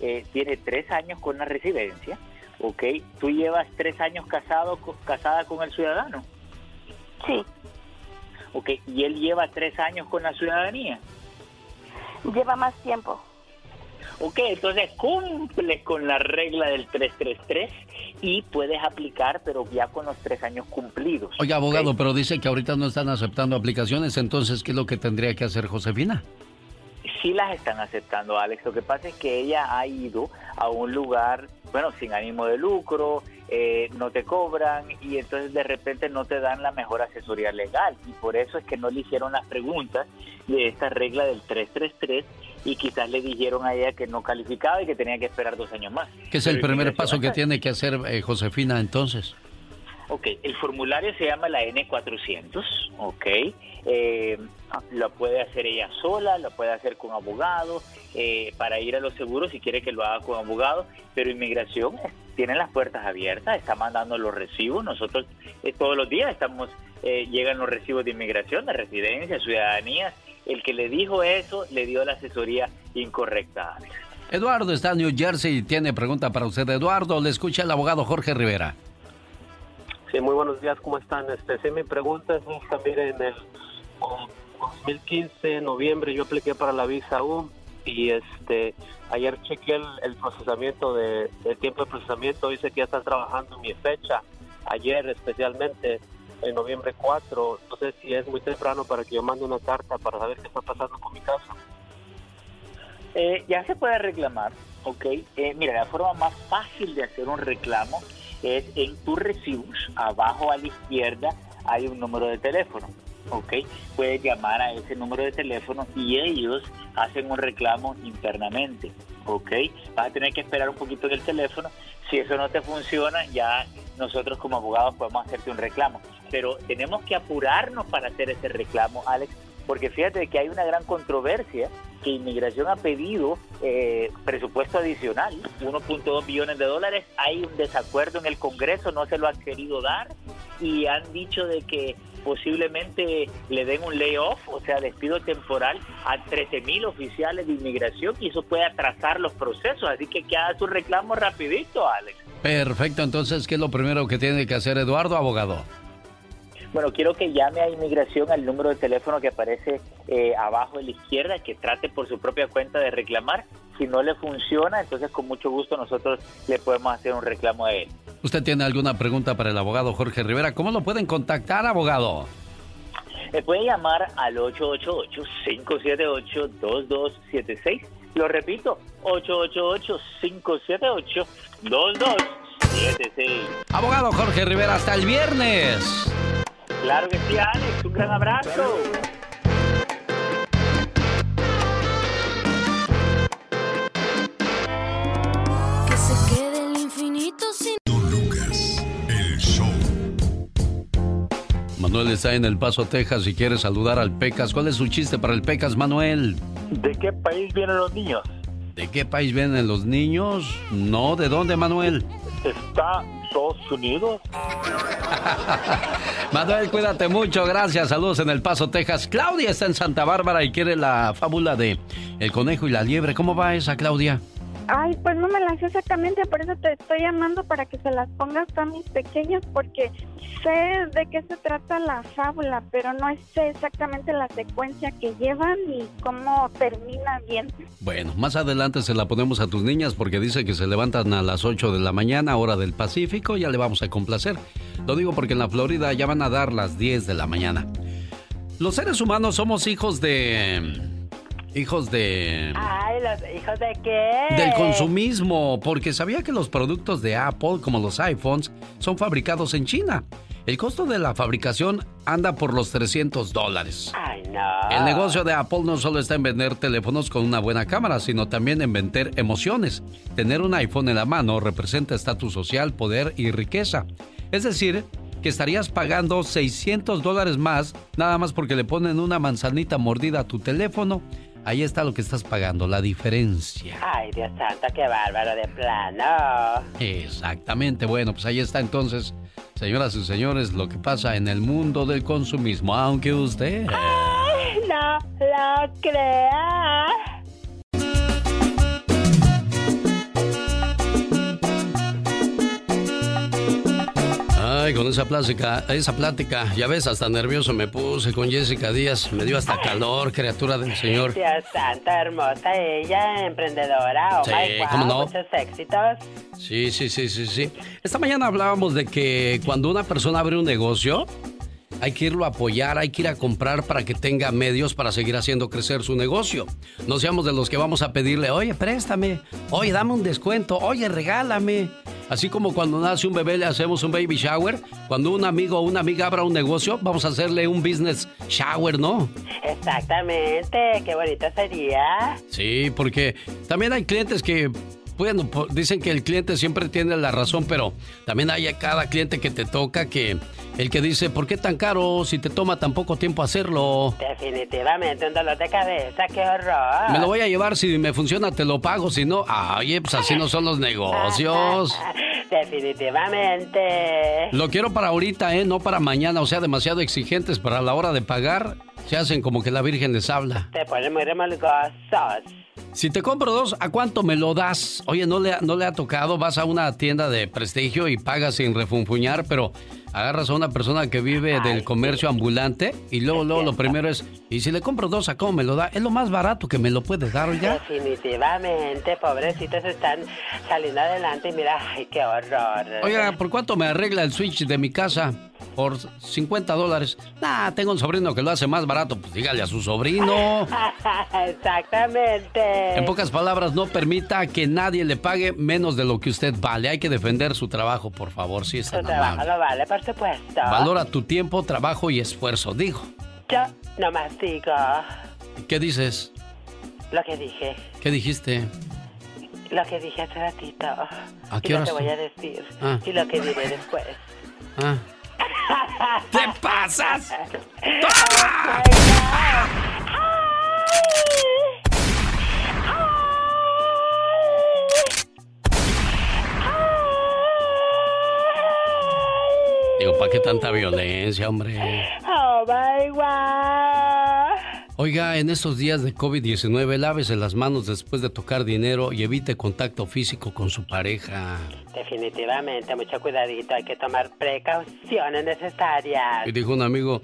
Eh, tiene tres años con la residencia, ¿ok? ¿Tú llevas tres años casado casada con el ciudadano? Sí. Ok, ¿y él lleva tres años con la ciudadanía? Lleva más tiempo. Ok, entonces cumple con la regla del 333 y puedes aplicar, pero ya con los tres años cumplidos. Oiga, abogado, pero dice que ahorita no están aceptando aplicaciones, entonces, ¿qué es lo que tendría que hacer Josefina? Sí las están aceptando, Alex. Lo que pasa es que ella ha ido a un lugar, bueno, sin ánimo de lucro, eh, no te cobran y entonces de repente no te dan la mejor asesoría legal. Y por eso es que no le hicieron las preguntas de esta regla del 333 y quizás le dijeron a ella que no calificaba y que tenía que esperar dos años más. ¿Qué es el primer paso que tiene que hacer eh, Josefina entonces? Ok, el formulario se llama la N400, ok. Eh, lo puede hacer ella sola, lo puede hacer con abogado, eh, para ir a los seguros si quiere que lo haga con abogado, pero inmigración eh, tiene las puertas abiertas, está mandando los recibos, nosotros eh, todos los días estamos, llegan los recibos de inmigración, de residencia, ciudadanía, el que le dijo eso le dio la asesoría incorrecta. Eduardo está en New Jersey y tiene pregunta para usted. Eduardo, le escucha el abogado Jorge Rivera. Sí, muy buenos días, ¿cómo están? Este, sí, mi pregunta es, también en el 2015, noviembre, yo apliqué para la visa U y este ayer chequeé el, procesamiento de el tiempo de procesamiento, dice que ya están trabajando en mi fecha, ayer especialmente, en noviembre 4, no sé si es muy temprano para que yo mande una carta para saber qué está pasando con mi caso. Eh, ya se puede reclamar, ¿ok? Eh, mira, la forma más fácil de hacer un reclamo es en tus recibos, abajo a la izquierda hay un número de teléfono. ¿ok? Puedes llamar a ese número de teléfono y ellos hacen un reclamo internamente, ¿ok? Vas a tener que esperar un poquito en el teléfono. Si eso no te funciona, ya nosotros como abogados podemos hacerte un reclamo. Pero tenemos que apurarnos para hacer ese reclamo, Alex, porque fíjate que hay una gran controversia que Inmigración ha pedido eh, presupuesto adicional, 1.2 billones de dólares. Hay un desacuerdo en el Congreso, no se lo han querido dar y han dicho de que posiblemente le den un layoff, o sea, despido temporal a 13 mil oficiales de inmigración y eso puede atrasar los procesos. Así que que haga su reclamo rapidito, Alex. Perfecto, entonces, ¿qué es lo primero que tiene que hacer Eduardo, abogado? Bueno, quiero que llame a inmigración al número de teléfono que aparece eh, abajo a la izquierda, que trate por su propia cuenta de reclamar. Si no le funciona, entonces con mucho gusto nosotros le podemos hacer un reclamo a él. ¿Usted tiene alguna pregunta para el abogado Jorge Rivera? ¿Cómo lo pueden contactar, abogado? Me puede llamar al 888-578-2276. Lo repito, 888-578-2276. Abogado Jorge Rivera, hasta el viernes. Claro que sí, Alex. Un gran abrazo. Manuel está en El Paso, Texas y quiere saludar al Pecas. ¿Cuál es su chiste para el Pecas, Manuel? ¿De qué país vienen los niños? ¿De qué país vienen los niños? No, ¿de dónde, Manuel? Está Estados Unidos. Manuel, cuídate mucho, gracias. Saludos en El Paso, Texas. Claudia está en Santa Bárbara y quiere la fábula de El conejo y la liebre. ¿Cómo va esa, Claudia? Ay, pues no me la sé exactamente, por eso te estoy llamando para que se las pongas a mis pequeños, porque sé de qué se trata la fábula, pero no sé exactamente la secuencia que llevan y cómo termina bien. Bueno, más adelante se la ponemos a tus niñas porque dice que se levantan a las 8 de la mañana, hora del Pacífico, ya le vamos a complacer. Lo digo porque en la Florida ya van a dar las 10 de la mañana. Los seres humanos somos hijos de hijos de... Ay, los hijos de qué? Del consumismo, porque sabía que los productos de Apple, como los iPhones, son fabricados en China. El costo de la fabricación anda por los 300 dólares. Ay, no. El negocio de Apple no solo está en vender teléfonos con una buena cámara, sino también en vender emociones. Tener un iPhone en la mano representa estatus social, poder y riqueza. Es decir, que estarías pagando 600 dólares más nada más porque le ponen una manzanita mordida a tu teléfono Ahí está lo que estás pagando, la diferencia. Ay, Dios santo, qué bárbaro de plano. Exactamente, bueno, pues ahí está entonces, señoras y señores, lo que pasa en el mundo del consumismo, aunque usted... Ay, no lo crea. Ay, con esa plática, esa plática, ya ves, hasta nervioso me puse con Jessica Díaz, me dio hasta calor, criatura del Señor. Dios santo, hermosa ella, emprendedora. Oh Sí, my ¿cómo no? muchos éxitos. Sí, sí, sí, sí, sí. Esta mañana hablábamos de que cuando una persona abre un negocio, hay que irlo a apoyar, hay que ir a comprar para que tenga medios para seguir haciendo crecer su negocio. No seamos de los que vamos a pedirle, oye, préstame, oye, dame un descuento, oye, regálame. Así como cuando nace un bebé le hacemos un baby shower, cuando un amigo o una amiga abra un negocio, vamos a hacerle un business shower, ¿no? Exactamente, qué bonito sería. Sí, porque también hay clientes que, bueno, dicen que el cliente siempre tiene la razón, pero también hay a cada cliente que te toca que el que dice, ¿por qué tan caro si te toma tan poco tiempo hacerlo? Definitivamente un dolor de cabeza, qué horror. Me lo voy a llevar, si me funciona te lo pago, si no, ay, pues así no son los negocios. Definitivamente. Lo quiero para ahorita, ¿eh? No para mañana, o sea, demasiado exigentes para la hora de pagar. Se hacen como que la Virgen les habla. Te ponen muy remolgosos. Si te compro dos, ¿a cuánto me lo das? Oye, no le, ha- no le ha tocado, vas a una tienda de prestigio y pagas sin refunfuñar, pero agarras a una persona que vive del comercio ambulante y luego, luego lo primero es, ¿y si le compro dos, a cómo me lo da? Es lo más barato que me lo puedes dar, oiga. Definitivamente, pobrecitos están saliendo adelante y mira, ay, qué horror. Oiga, ¿por cuánto me arregla el switch de mi casa? Por 50 dólares. Nah, tengo un sobrino que lo hace más barato, pues dígale a su sobrino. Exactamente. En pocas palabras, no permita que nadie le pague menos de lo que usted vale. Hay que defender su trabajo, por favor, si es Su trabajo lo vale, por supuesto. Valora tu tiempo, trabajo y esfuerzo. Digo, Yo nomás digo ¿qué dices? lo que dije, ¿Qué dijiste? lo que dije hace ratito. ¿A y qué lo horas que tú? voy a decir. Ah. Y lo que diré después. Ah, ¿Te pasas? digo, ¿para qué tanta violencia, hombre? Oh my God. Oiga, en estos días de COVID-19, lávese las manos después de tocar dinero y evite contacto físico con su pareja. Definitivamente, mucho cuidadito, hay que tomar precauciones necesarias. Y dijo un amigo,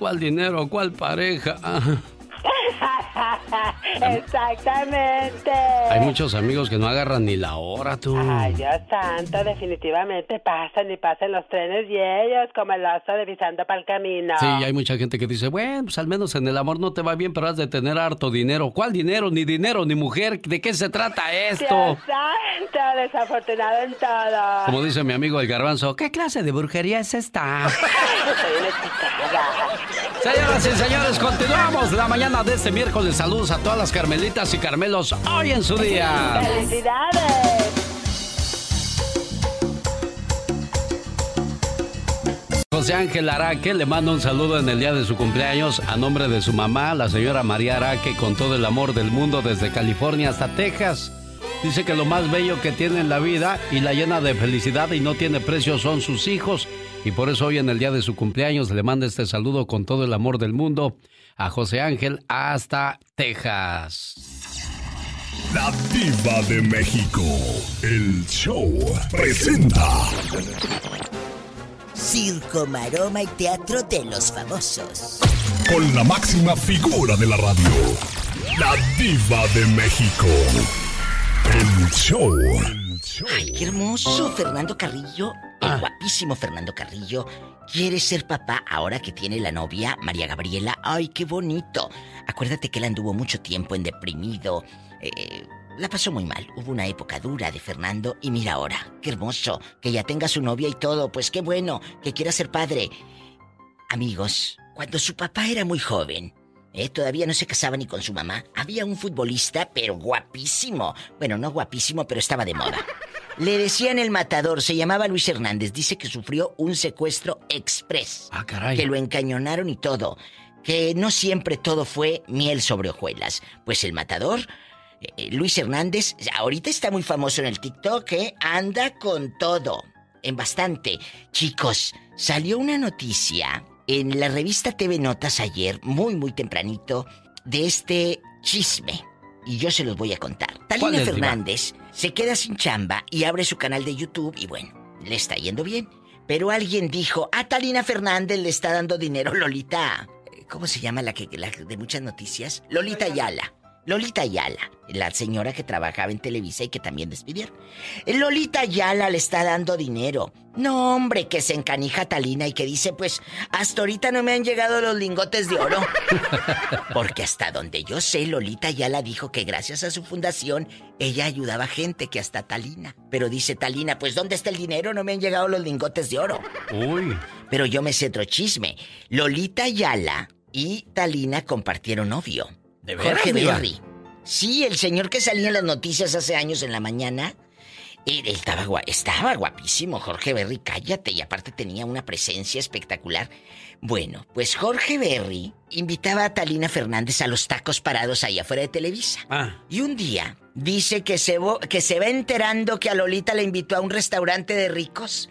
¿cuál dinero? ¿Cuál pareja? Exactamente. hay muchos amigos que no agarran ni la hora, tú. Ay, Dios santo, definitivamente pasan y pasan los trenes y ellos como el oso devisando para el camino. Sí, hay mucha gente que dice, bueno, pues al menos en el amor no te va bien, pero has de tener harto dinero. ¿Cuál dinero? Ni dinero, ni mujer. ¿De qué se trata esto? Dios santo, desafortunado en todo. Como dice mi amigo el garbanzo, ¿qué clase de brujería es esta? Señoras y señores, continuamos la mañana de este miércoles. Saludos a todas las carmelitas y carmelos hoy en su día. ¡Felicidades! José Ángel Araque le manda un saludo en el día de su cumpleaños a nombre de su mamá, la señora María Araque, con todo el amor del mundo desde California hasta Texas. Dice que lo más bello que tiene en la vida y la llena de felicidad y no tiene precio son sus hijos. Y por eso hoy en el día de su cumpleaños le manda este saludo con todo el amor del mundo a José Ángel hasta Texas. La diva de México. El show presenta. Circo, maroma y teatro de los famosos. Con la máxima figura de la radio. La diva de México. El show. Ay, qué hermoso Fernando Carrillo, el guapísimo Fernando Carrillo, quiere ser papá ahora que tiene la novia María Gabriela. Ay, qué bonito. Acuérdate que él anduvo mucho tiempo en deprimido. eh, la pasó muy mal. Hubo una época dura de Fernando y mira ahora, qué hermoso, que ya tenga su novia y todo. Pues qué bueno, que quiera ser padre. Amigos, cuando su papá era muy joven, eh, todavía no se casaba ni con su mamá, había un futbolista, pero guapísimo. Bueno, no guapísimo, pero estaba de moda. Le decían el matador, se llamaba Luis Hernández. Dice que sufrió un secuestro express. Ah, caray. Que lo encañonaron y todo. Que no siempre todo fue miel sobre hojuelas. Pues el matador, eh, Luis Hernández, ahorita está muy famoso en el TikTok, ¿eh? Anda con todo. En bastante. Chicos, salió una noticia en la revista TV Notas ayer, muy, muy tempranito, de este chisme. Y yo se los voy a contar. ¿Cuál Talina es, Diva? Fernández se queda sin chamba y abre su canal de YouTube y bueno, le está yendo bien. Pero alguien dijo, a Talina Fernández le está dando dinero Lolita. ¿Cómo se llama la que la de muchas noticias? Lolita Ayala. Lolita Ayala, la señora que trabajaba en Televisa y que también despidieron. Lolita Ayala le está dando dinero. No, hombre, que se encanija Talina y que dice, pues, hasta ahorita no me han llegado los lingotes de oro. Porque hasta donde yo sé, Lolita Ayala dijo que gracias a su fundación, ella ayudaba a gente que hasta Talina. Pero dice Talina, pues, ¿dónde está el dinero? No me han llegado los lingotes de oro. Uy. Pero yo me sé otro chisme. Lolita Ayala y Talina compartieron novio. ¿De veras, Jorge diva? Berry. Sí, el señor que salía en las noticias hace años en la mañana. Él, estaba, estaba guapísimo, Jorge Berry, cállate, y aparte tenía una presencia espectacular. Bueno, pues Jorge Berry invitaba a Talina Fernández a los tacos parados ahí afuera de Televisa. Ah. Y un día dice que se, que se va enterando que a Lolita le invitó a un restaurante de ricos.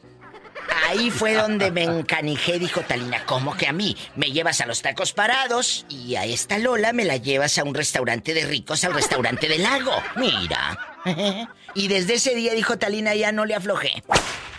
Ahí fue donde me encanijé, dijo Talina. ¿Cómo que a mí? Me llevas a los tacos parados y a esta Lola me la llevas a un restaurante de ricos, al restaurante del lago. Mira. Y desde ese día, dijo Talina, ya no le aflojé.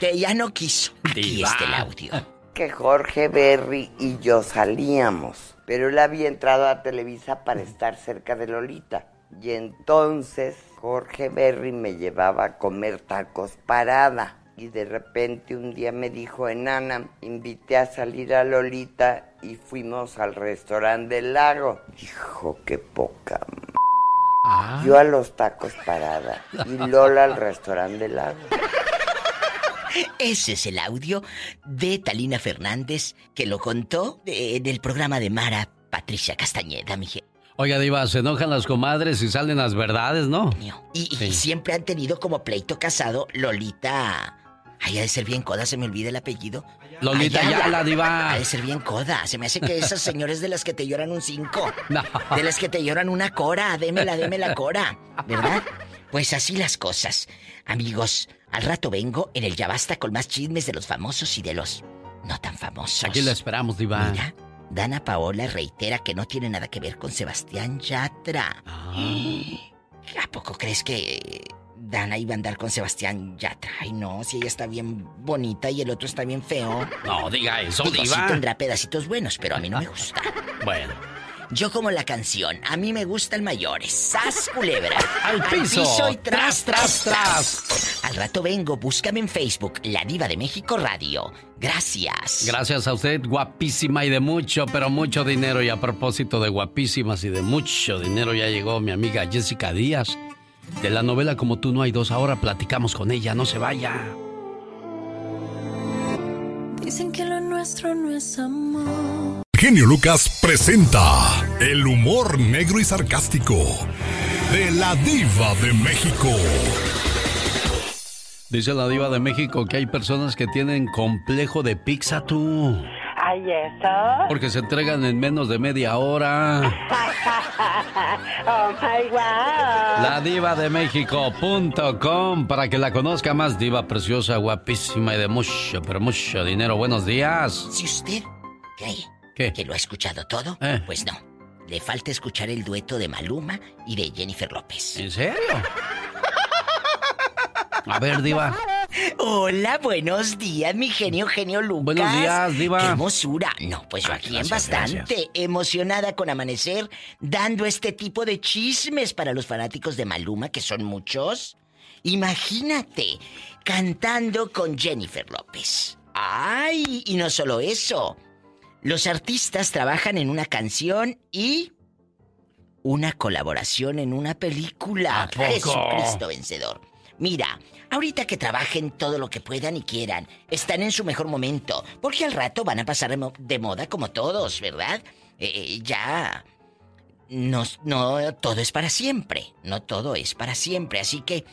Que ya no quiso. Aquí está el audio. que Jorge Berry y yo salíamos, pero él había entrado a Televisa para estar cerca de Lolita. Y entonces Jorge Berry me llevaba a comer tacos parada. Y de repente un día me dijo, enana, invité a salir a Lolita y fuimos al restaurante del lago. Hijo, qué poca. m- Ah. Yo a los tacos parada y Lola al restaurante del lago. Ese es el audio de Talina Fernández que lo contó de- en el programa de Mara Patricia Castañeda, mi gente. Oiga, Diva, se enojan las comadres y salen las verdades, ¿no? Y, y siempre han tenido como pleito casado Lolita. Ay, ha de ser bien coda, se me olvida el apellido. Lolita Ayala, diva. Ha de ser bien coda. Se me hace que esas señores de las que te lloran un cinco. No. De las que te lloran una cora. Démela, démela cora. ¿Verdad? Pues así las cosas. Amigos, al rato vengo en el Ya Basta con más chismes de los famosos y de los no tan famosos. Aquí la esperamos, Diva. Mira, Dana Paola reitera que no tiene nada que ver con Sebastián Yatra. Ah. ¿A poco crees que Dana iba a andar con Sebastián Yatra? Ay, no, si ella está bien bonita y el otro está bien feo. No, diga eso, Digo, sí Diva. tendrá pedacitos buenos, pero a mí no me gusta. Bueno. Yo como la canción, a mí me gusta el mayor. ¡Sas, culebra! Al piso. y tras, tras, tras. Al rato vengo, búscame en Facebook, La Diva de México Radio. Gracias. Gracias a usted, guapísima y de mucho, pero mucho dinero. Y a propósito de guapísimas y de mucho dinero, ya llegó mi amiga Jessica Díaz. De la novela Como tú no hay dos, ahora platicamos con ella, no se vaya. Dicen que lo nuestro no es amor. Genio Lucas presenta el humor negro y sarcástico de la diva de México. Dice la diva de México que hay personas que tienen complejo de pizza tú. Ay, eso. Porque se entregan en menos de media hora. oh my wow. La diva de México.com para que la conozca más diva preciosa, guapísima y de mucho, pero mucho dinero. Buenos días. Si usted cree ¿Qué? que lo ha escuchado todo, Eh. pues no. Le falta escuchar el dueto de Maluma y de Jennifer López. ¿En serio? A ver, diva. Hola, buenos días, mi genio, genio Lucas. Buenos días, diva. ¡Qué hermosura! No, pues yo aquí en gracias, bastante emocionada con amanecer, dando este tipo de chismes para los fanáticos de Maluma, que son muchos. Imagínate, cantando con Jennifer López. ¡Ay! Y no solo eso. Los artistas trabajan en una canción y una colaboración en una película. Jesucristo vencedor. Mira, ahorita que trabajen todo lo que puedan y quieran, están en su mejor momento, porque al rato van a pasar de, mo- de moda como todos, ¿verdad? Eh, ya... No, no todo es para siempre, no todo es para siempre, así que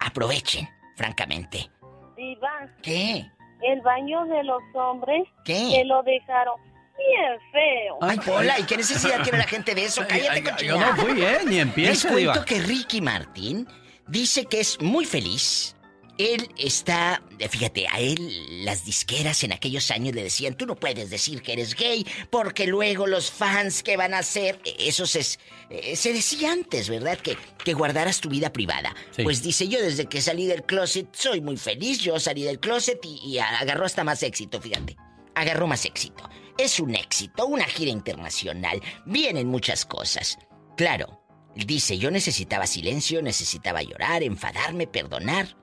aprovechen, francamente. Diva, ¿Qué? el baño de los hombres ¿Qué? que lo dejaron bien feo. Ay, Pola, ¿y qué necesidad tiene la gente de eso? Cállate, Ay, cochina. yo no fui, ¿eh? Ni Les empiece, cuento diva. que Ricky Martin dice que es muy feliz Él está, fíjate, a él las disqueras en aquellos años le decían, tú no puedes decir que eres gay, porque luego los fans que van a hacer, eso se, eh, se decía antes, ¿verdad? Que, que guardaras tu vida privada. Pues dice yo, desde que salí del closet, soy muy feliz, yo salí del closet y, y agarró hasta más éxito, fíjate. Agarró más éxito. Es un éxito, una gira internacional, vienen muchas cosas. Claro, dice, yo necesitaba silencio, necesitaba llorar, enfadarme, perdonar.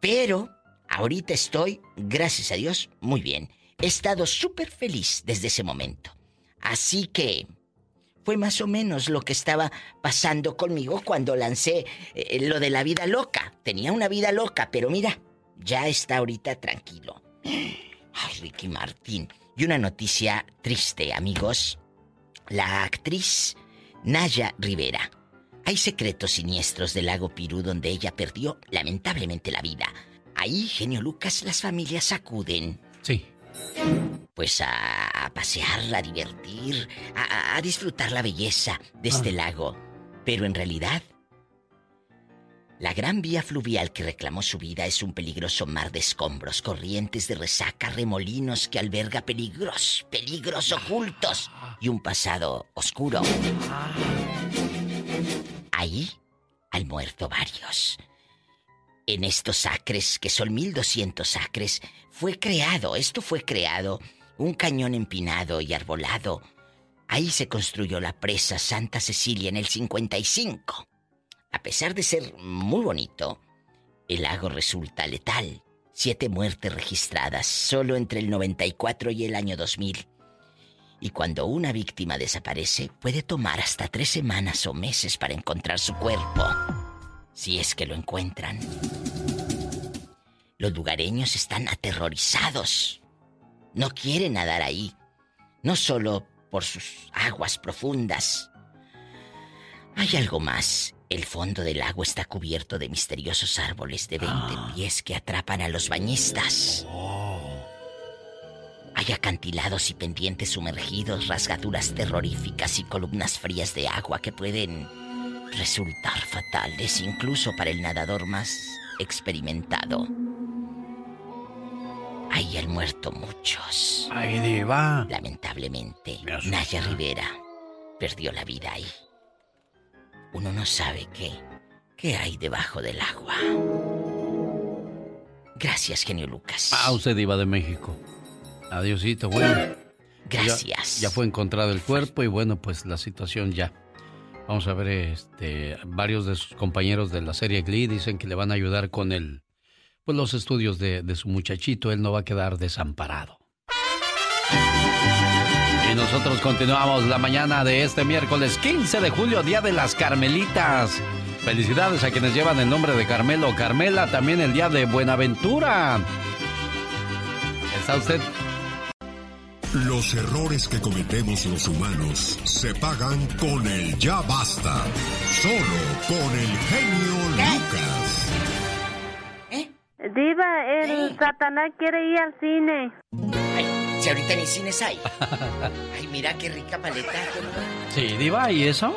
Pero ahorita estoy, gracias a Dios, muy bien. He estado súper feliz desde ese momento. Así que fue más o menos lo que estaba pasando conmigo cuando lancé eh, lo de la vida loca. Tenía una vida loca, pero mira, ya está ahorita tranquilo. Ay, Ricky Martín. Y una noticia triste, amigos. La actriz Naya Rivera hay secretos siniestros del lago Pirú donde ella perdió lamentablemente la vida. Ahí, genio Lucas, las familias acuden. Sí. Pues a, pasear, a divertir, a, disfrutar la belleza de este ah. lago. Pero en realidad, la gran vía fluvial que reclamó su vida es un peligroso mar de escombros, corrientes de resaca, remolinos que alberga peligros, peligros ocultos y un pasado oscuro. Ahí han muerto varios. En estos acres, que son 1200 acres, fue creado, esto fue creado, un cañón empinado y arbolado. Ahí se construyó la presa Santa Cecilia en el 55. A pesar de ser muy bonito, el lago resulta letal. Siete muertes registradas solo entre el 94 y el año 2000. Y cuando una víctima desaparece, puede tomar hasta tres semanas o meses para encontrar su cuerpo. Si es que lo encuentran. Los lugareños están aterrorizados. No quieren nadar ahí. No solo por sus aguas profundas. Hay algo más. El fondo del lago está cubierto de misteriosos árboles de 20 ah. pies que atrapan a los bañistas. Oh. Hay acantilados y pendientes sumergidos, rasgaduras terroríficas y columnas frías de agua que pueden resultar fatales incluso para el nadador más experimentado. Ahí han muerto muchos. Ay, diva. Lamentablemente, Naya Rivera perdió la vida ahí. Uno no sabe qué, qué hay debajo del agua. Gracias, genio Lucas. Ah, usted iba de México. Adiosito, bueno. Gracias. Ya, fue encontrado el cuerpo y bueno, pues la situación ya. Vamos a ver, este, varios de sus compañeros de la serie Glee dicen que le van a ayudar con el, pues los estudios de, de su muchachito. Él no va a quedar desamparado. Y nosotros continuamos la mañana de este miércoles 15 de julio, Día de las Carmelitas. Felicidades a quienes llevan el nombre de Carmelo o Carmela, también el día de Buenaventura. ¿Está usted los errores que cometemos los humanos se pagan con el ya basta. Solo con el genio Lucas. ¿Eh? Diva, el ¿Eh? Satanás quiere ir al cine. Ay, si ahorita ni cines hay. Ay, mira qué rica paleta. Sí, Diva, ¿y eso?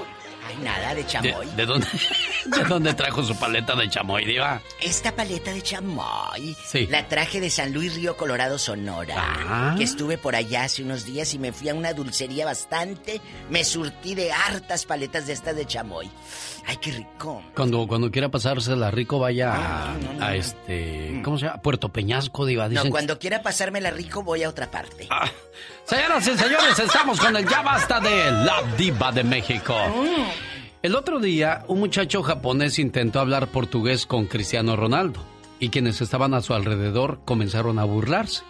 nada de chamoy. ¿De, dónde, ¿De dónde trajo su paleta de chamoy, Diva? Esta paleta de chamoy la traje de San Luis Río Colorado, Sonora. Ah. Que estuve por allá hace unos días y me fui a una dulcería bastante. Me surtí de hartas paletas de estas de chamoy. Ay, qué rico. Cuando, cuando quiera pasársela rico, vaya a, este. Mm. ¿Cómo se llama? Puerto Peñasco, Diva. no, cuando quiera pasármela rico, voy a otra parte. Ah. Señoras y señores, estamos con el ya basta de La Diva de México. Mm. El otro día, un muchacho japonés intentó hablar portugués con Cristiano Ronaldo y quienes estaban a su alrededor comenzaron a burlarse.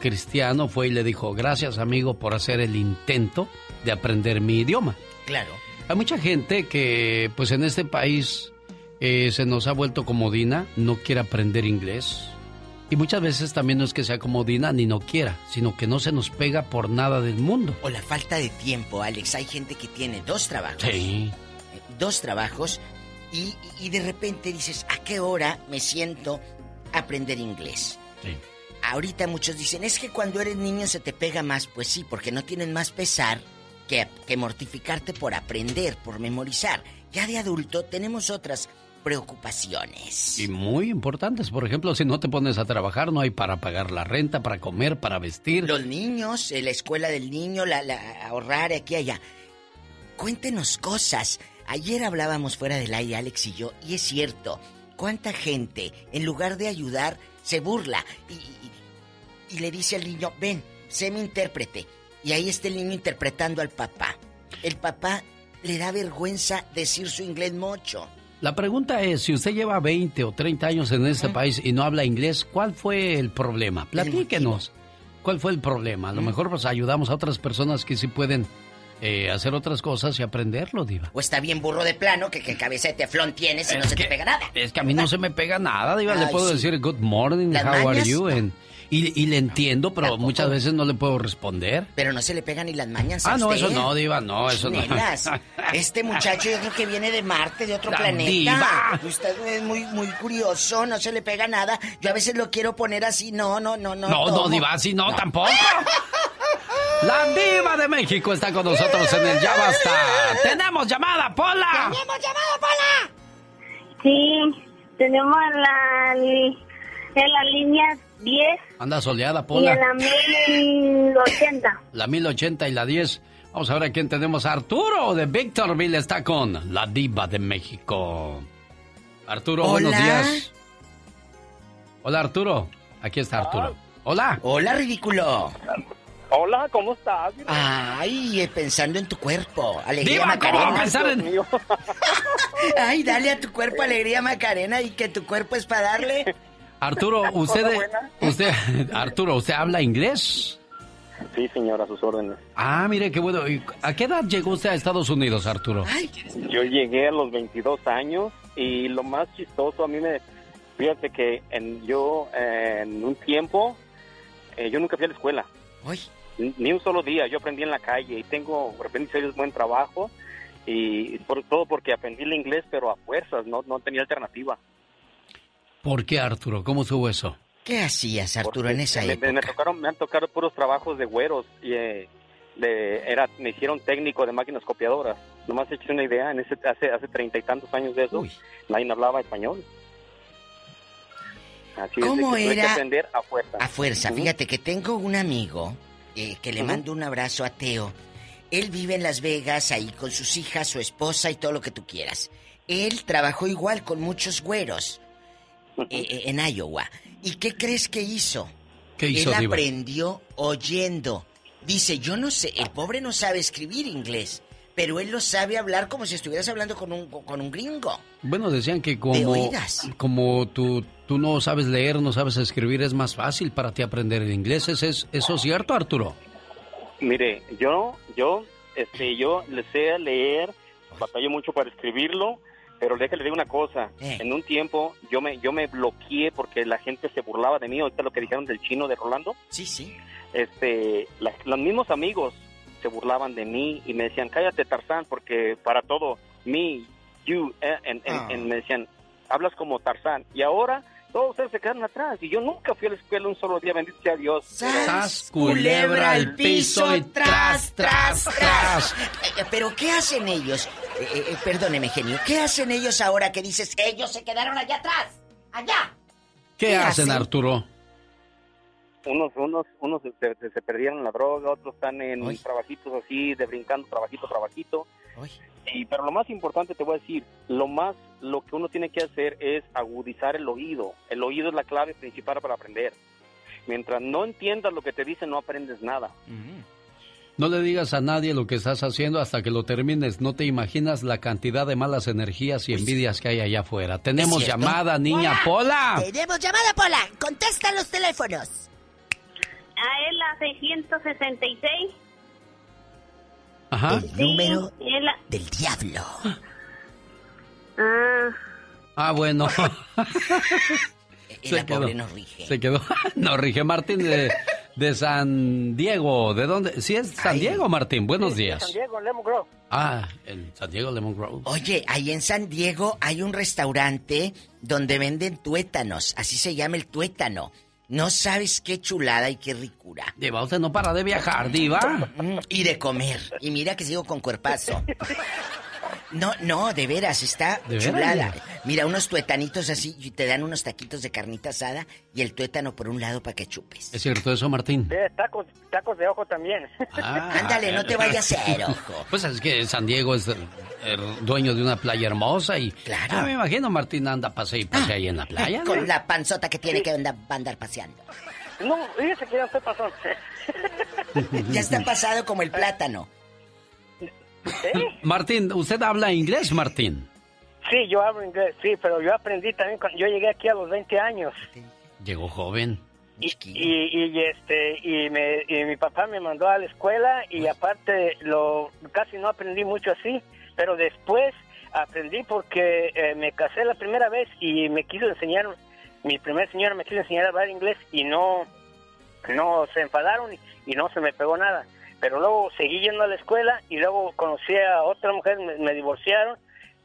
Cristiano fue y le dijo, gracias amigo por hacer el intento de aprender mi idioma. Claro. Hay mucha gente que, pues en este país, eh, se nos ha vuelto comodina, no quiere aprender inglés. Y muchas veces también no es que sea comodina ni no quiera, sino que no se nos pega por nada del mundo. O la falta de tiempo, Alex. Hay gente que tiene dos trabajos. Sí dos trabajos y, de repente dices, ¿a qué hora me siento a aprender inglés? Sí. Ahorita muchos dicen, es que cuando eres niño se te pega más. Pues sí, porque no tienen más pesar que, que mortificarte por aprender, por memorizar. Ya de adulto tenemos otras preocupaciones. Y muy importantes, por ejemplo, si no te pones a trabajar, no hay para pagar la renta, para comer, para vestir. Los niños, eh, la escuela del niño, la, la ahorrar aquí y allá. Cuéntenos cosas. Ayer hablábamos fuera del aire, Alex y yo, y es cierto, cuánta gente, en lugar de ayudar, se burla y, y- y le dice al niño, ven, sé mi intérprete. Y ahí está el niño interpretando al papá. El papá le da vergüenza decir su inglés mocho. La pregunta es, si usted lleva 20 o 30 años en este país y no habla inglés, ¿cuál fue el problema? Platíquenos. ¿Cuál fue el problema? A lo mejor pues ayudamos a otras personas que sí pueden eh, hacer otras cosas y aprenderlo, Diva. O está bien burro de plano que, que cabeza de teflón tienes y no se te pega nada. Es que a mí no se me pega nada, Diva. le Ay, puedo sí. decir good morning, Las how are you? no. Y, y le entiendo, pero muchas veces no le puedo responder. Pero no se le pegan ni las mañas a Ah, no, usted. eso no, Diva, no, eso no. Nelas, Este muchacho yo creo que viene de Marte, de otro La planeta. diva. Usted es muy, muy curioso, no se le pega nada. Yo a veces lo quiero poner así, no, no, no, no. No, no. Diva, así no, tampoco. La Diva de México está con nosotros en el Ya Basta. ¡Tenemos llamada, Pola! ¡Tenemos llamada, Pola! Sí, tenemos la, en la línea 10 Anda soleada, y en Pola. la 1080. La 1080 y la 10. Vamos a ver a quién tenemos. Arturo de Victorville está con la Diva de México. Arturo, Hola. buenos días. Hola, Arturo. Aquí está Arturo. Hola. Hola, ridículo. Hola, ¿cómo estás? Ay, eh, pensando en tu cuerpo. Alegría Diva, ¿cómo Macarena. pensar en- Ay, dale a tu cuerpo alegría Macarena y que tu cuerpo es para darle. Arturo, usted, usted, Arturo, ¿usted habla inglés? Sí, señora, a sus órdenes. Ah, mire qué bueno. ¿Y ¿A qué edad llegó usted a Estados Unidos, Arturo? Yo llegué a los 22 años y lo más chistoso a mí me... Fíjate que en, yo eh, en un tiempo, eh, yo nunca fui a la escuela. Ni- Ni un solo día. Yo aprendí en la calle y tengo, de repente, serio, buen trabajo. Y por todo porque aprendí el inglés, pero a fuerzas, no, no tenía alternativa. ¿Por qué, Arturo? ¿Cómo estuvo eso? ¿Qué hacías, Arturo, en esa me, época? me tocaron, me han tocado puros trabajos de güeros y eh, de- era, me hicieron técnico de máquinas copiadoras. Nomás he hecho una idea, en ese, hace hace treinta y tantos años de eso, nadie hablaba español. Así es de ¿Cómo que tuve que era? aprender a fuerza. A fuerza, Ujú. fíjate que tengo un amigo eh, que le mando un abrazo a Teo. Él vive en Las Vegas, ahí con sus hijas, su esposa y todo lo que tú quieras. Él trabajó igual con muchos güeros eh, eh, en Iowa. ¿Y qué crees que hizo? ¿Qué hizo, Él Diva? aprendió oyendo. Dice, yo no sé, el pobre no sabe escribir inglés, pero él lo sabe hablar como si estuvieras hablando con un, con un gringo. Bueno, decían que De como, oídas. como tú, tú no sabes leer, no sabes escribir, es más fácil para ti aprender el inglés. ¿Es, es- eso es cierto, Arturo? Mire, yo, yo, este, yo le sé leer, batallo mucho para escribirlo, pero déjale digo una cosa. Eh. En un tiempo yo me, yo me bloqueé porque la gente se burlaba de mí. Ahorita lo que dijeron del chino de Rolando. Sí, sí. Este, la- los mismos amigos se burlaban de mí y me decían, cállate Tarzán, porque para todo, me, you, eh, en- en- Ah. en- me decían, hablas como Tarzán. Y ahora todos ustedes se quedaron atrás. Y yo nunca fui a la escuela un solo día, bendito sea Dios. Sas, culebra al piso y tras, tras, tras. Eh, Pero ¿qué hacen ellos? Eh, eh, eh, perdóneme, genio. ¿Qué hacen ellos ahora que dices, ellos se quedaron allá atrás? Allá. ¿Qué, ¿Qué hacen? Arturo? unos unos unos se, se- se perdieron en la droga, otros están en trabajitos así, de brincando trabajito, trabajito. Y, pero lo más importante te voy a decir, lo más, lo que uno tiene que hacer es agudizar el oído. El oído es la clave principal para aprender. Mientras no entiendas lo que te dicen, no aprendes nada. No le digas a nadie lo que estás haciendo hasta que lo termines. No te imaginas la cantidad de malas energías y envidias que hay allá afuera. Tenemos llamada, niña Pola. Tenemos llamada, Pola. Contesta los teléfonos. A él la 666. Ajá. El número del diablo. Ah, Ah, bueno. la pobre nos rige. Se quedó. Nos rige Martín de, de San Diego. ¿De dónde? Sí, es San Diego, Martín. Buenos días. Diego, Lemon Grove. Ah, en San Diego Lemon Grove. Oye, ahí en San Diego hay un restaurante donde venden tuétanos. Así se llama el tuétano. No sabes qué chulada y qué ricura. Diva, usted no para de viajar, Diva. Mm, Y de comer. Y mira que sigo con cuerpazo. No, no, de veras, está ¿De veras? chulada. Mira, unos tuetanitos así y te dan unos taquitos de carnita asada y el tuétano por un lado para que chupes. ¿Es cierto eso, Martín? Eh, tacos, tacos de ojo también. Ah, Ándale, no te vayas a hacer ojo. Pues es que San Diego es el, el dueño de una playa hermosa y... Claro. Ah, me imagino Martín anda pase y pase ahí en la playa. ¿no? Con la panzota que tiene que andar, va a andar paseando. No, fíjese que ya estoy pasando. Ya está pasado como el plátano. Martín, ¿usted habla inglés, Martín? Sí, yo hablo inglés, sí, pero yo aprendí también cuando yo llegué aquí a los 20 años. Llegó joven. Y, y, y, este y, me, y mi papá me mandó a la escuela y aparte lo casi no aprendí mucho así, pero después aprendí porque eh, me casé la primera vez y me quiso enseñar mi primera señora me quiso enseñar a hablar inglés y no no se enfadaron y, y no se me pegó nada. Pero luego seguí yendo a la escuela y luego conocí a otra mujer, me, me divorciaron,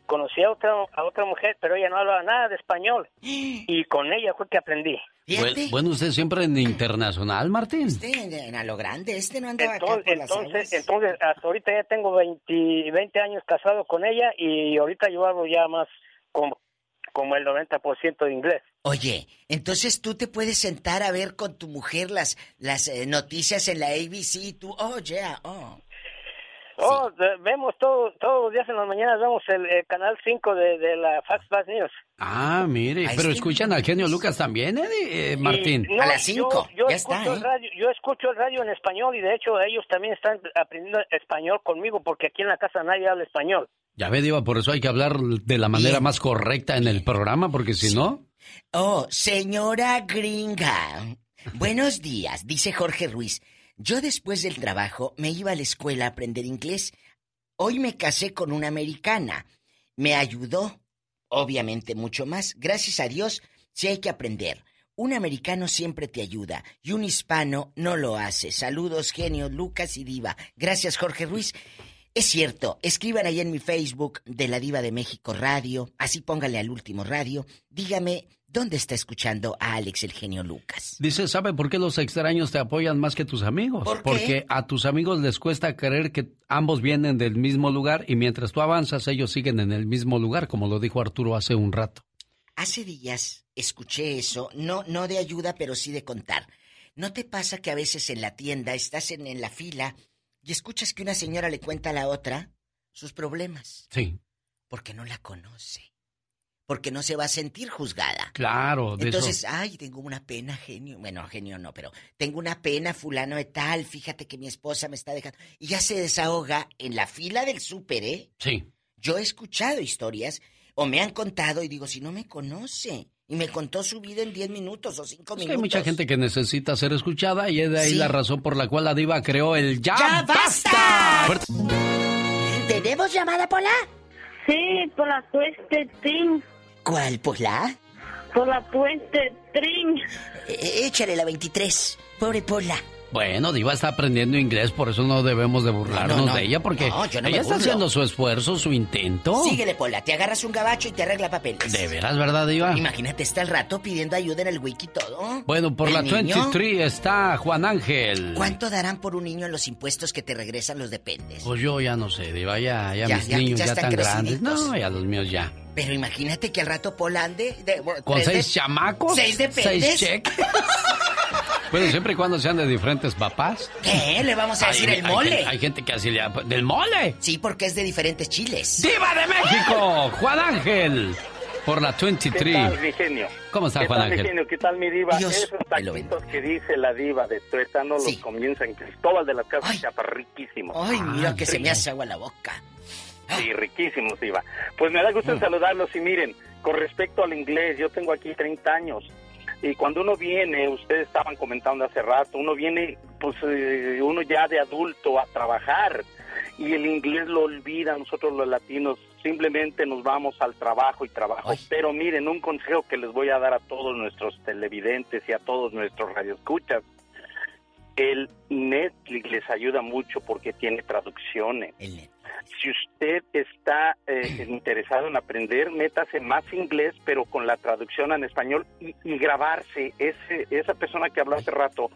conocí a otra a otra mujer, pero ella no hablaba nada de español y con ella fue que aprendí. Bueno, bueno, usted siempre en internacional, Martín. En, en a lo grande, este no andaba acá Entonces, por las aguas. entonces, entonces, hasta ahorita ya tengo 20, 20 años casado con ella y ahorita yo hablo ya más como, como el 90% de inglés. Oye, entonces tú te puedes sentar a ver con tu mujer las, las eh, noticias en la ABC y tú, oh, yeah, oh. Oh, vemos todo, todos los días en las mañanas vemos el, el canal 5 de, de la Fox Fast News. Ah, mire, pero escuchan al genio Lucas también, ¿eh, eh, Martín? Y, no, yo- Yo, escucho el radio, yo escucho el radio en español y de hecho ellos también están aprendiendo español conmigo porque aquí en la casa nadie habla español. Ya ve, Diva, por eso hay que hablar de la manera más correcta en el programa, porque si no... Oh, señora gringa. Buenos días, dice Jorge Ruiz. Yo después del trabajo me iba a la escuela a aprender inglés. Hoy me casé con una americana. Me ayudó, obviamente mucho más. Gracias a Dios, sí hay que aprender. Un americano siempre te ayuda y un hispano no lo hace. Saludos, genio, Lucas y Diva. Gracias, Jorge Ruiz. Es cierto, escriban ahí en mi Facebook de la Diva de México Radio, así póngale al último radio. Dígame, ¿dónde está escuchando a Alex el genio Lucas? Dice, ¿sabe por qué los extraños te apoyan más que tus amigos? ¿Por qué? Porque a tus amigos les cuesta creer que ambos vienen del mismo lugar y mientras tú avanzas, ellos siguen en el mismo lugar, como lo dijo Arturo hace un rato. Hace días escuché eso, no, no de ayuda, pero sí de contar. ¿No te pasa que a veces en la tienda estás en, en la fila y escuchas que una señora le cuenta a la otra sus problemas? Sí, Porque no la conoce. Porque no se va a sentir juzgada. claro, de Entonces, eso. ay, tengo una pena, genio. Bueno, genio no, pero tengo una pena, fulano de tal. Fíjate que mi esposa me está dejando. Y ya se desahoga en la fila del súper, ¿eh? Sí. Yo he escuchado historias o me han contado y digo, si no me conoce. Y me contó su vida en 10 minutos o 5 Es que minutos. hay mucha gente que necesita ser escuchada y es de ahí Sí. la razón por la cual la diva creó el Ya, ¡Ya basta! Fuerte- ¿Tenemos llamada, Pola? Sí, por la Twisted Tring. ¿Cuál, Pola? Por la Twisted Tring. Eh, échale la 23. Pobre Pola. Bueno, Diva está aprendiendo inglés, por eso no debemos de burlarnos No, no, no. de ella, porque ella está haciendo su esfuerzo, su intento. Síguele, Pola. Te agarras un gabacho y te arregla papeles. De veras, ¿verdad, Diva? Imagínate, está el rato pidiendo ayuda en el wiki todo. Bueno, por ¿El la niño? 23 está Juan Ángel. ¿Cuánto darán por un niño en los impuestos que te regresan los dependes? Pues yo ya no sé, Diva, ya, ya, Ya, mis ya- niños ya ya, están tan grandes. No, ya los míos ya. Pero imagínate que al rato Pola ande... de- ¿Con tres de- seis chamacos? ¿Seis dependes? ¿Seis cheques? bueno, siempre y cuando sean de diferentes papás. ¿Qué? Le vamos a decir Hay- el hay mole. gente- Hay, gente que así le... ¡Del mole! Sí, porque es de diferentes chiles. ¡Diva de México! ¡Juan Ángel! Por la ¿Qué 23. tal, mi genio? ¿Cómo está, ¿Qué Juan tal, mi Ángel? genio? ¿Qué tal, mi diva? Dios, Esos taquitos que dice la diva de tuétano los comienza en Cristóbal de las Casas Chiapas, riquísimos. Ay, mira Ah, que se me hace agua la boca. Sí, riquísimos, Diva. Pues me da gusto en saludarlos y miren, con respecto al inglés, yo tengo aquí 30 años y cuando uno viene, ustedes estaban comentando hace rato, uno viene, pues eh, uno ya de adulto a trabajar y el inglés lo olvida, nosotros los latinos simplemente nos vamos al trabajo y trabajo. Pero miren, un consejo que les voy a dar a todos nuestros televidentes y a todos nuestros radioescuchas, el Netflix les ayuda mucho porque tiene traducciones. Si usted está eh, interesado en aprender, métase más inglés, pero con la traducción en español y, y grabarse. Ese, esa persona que habló hace rato,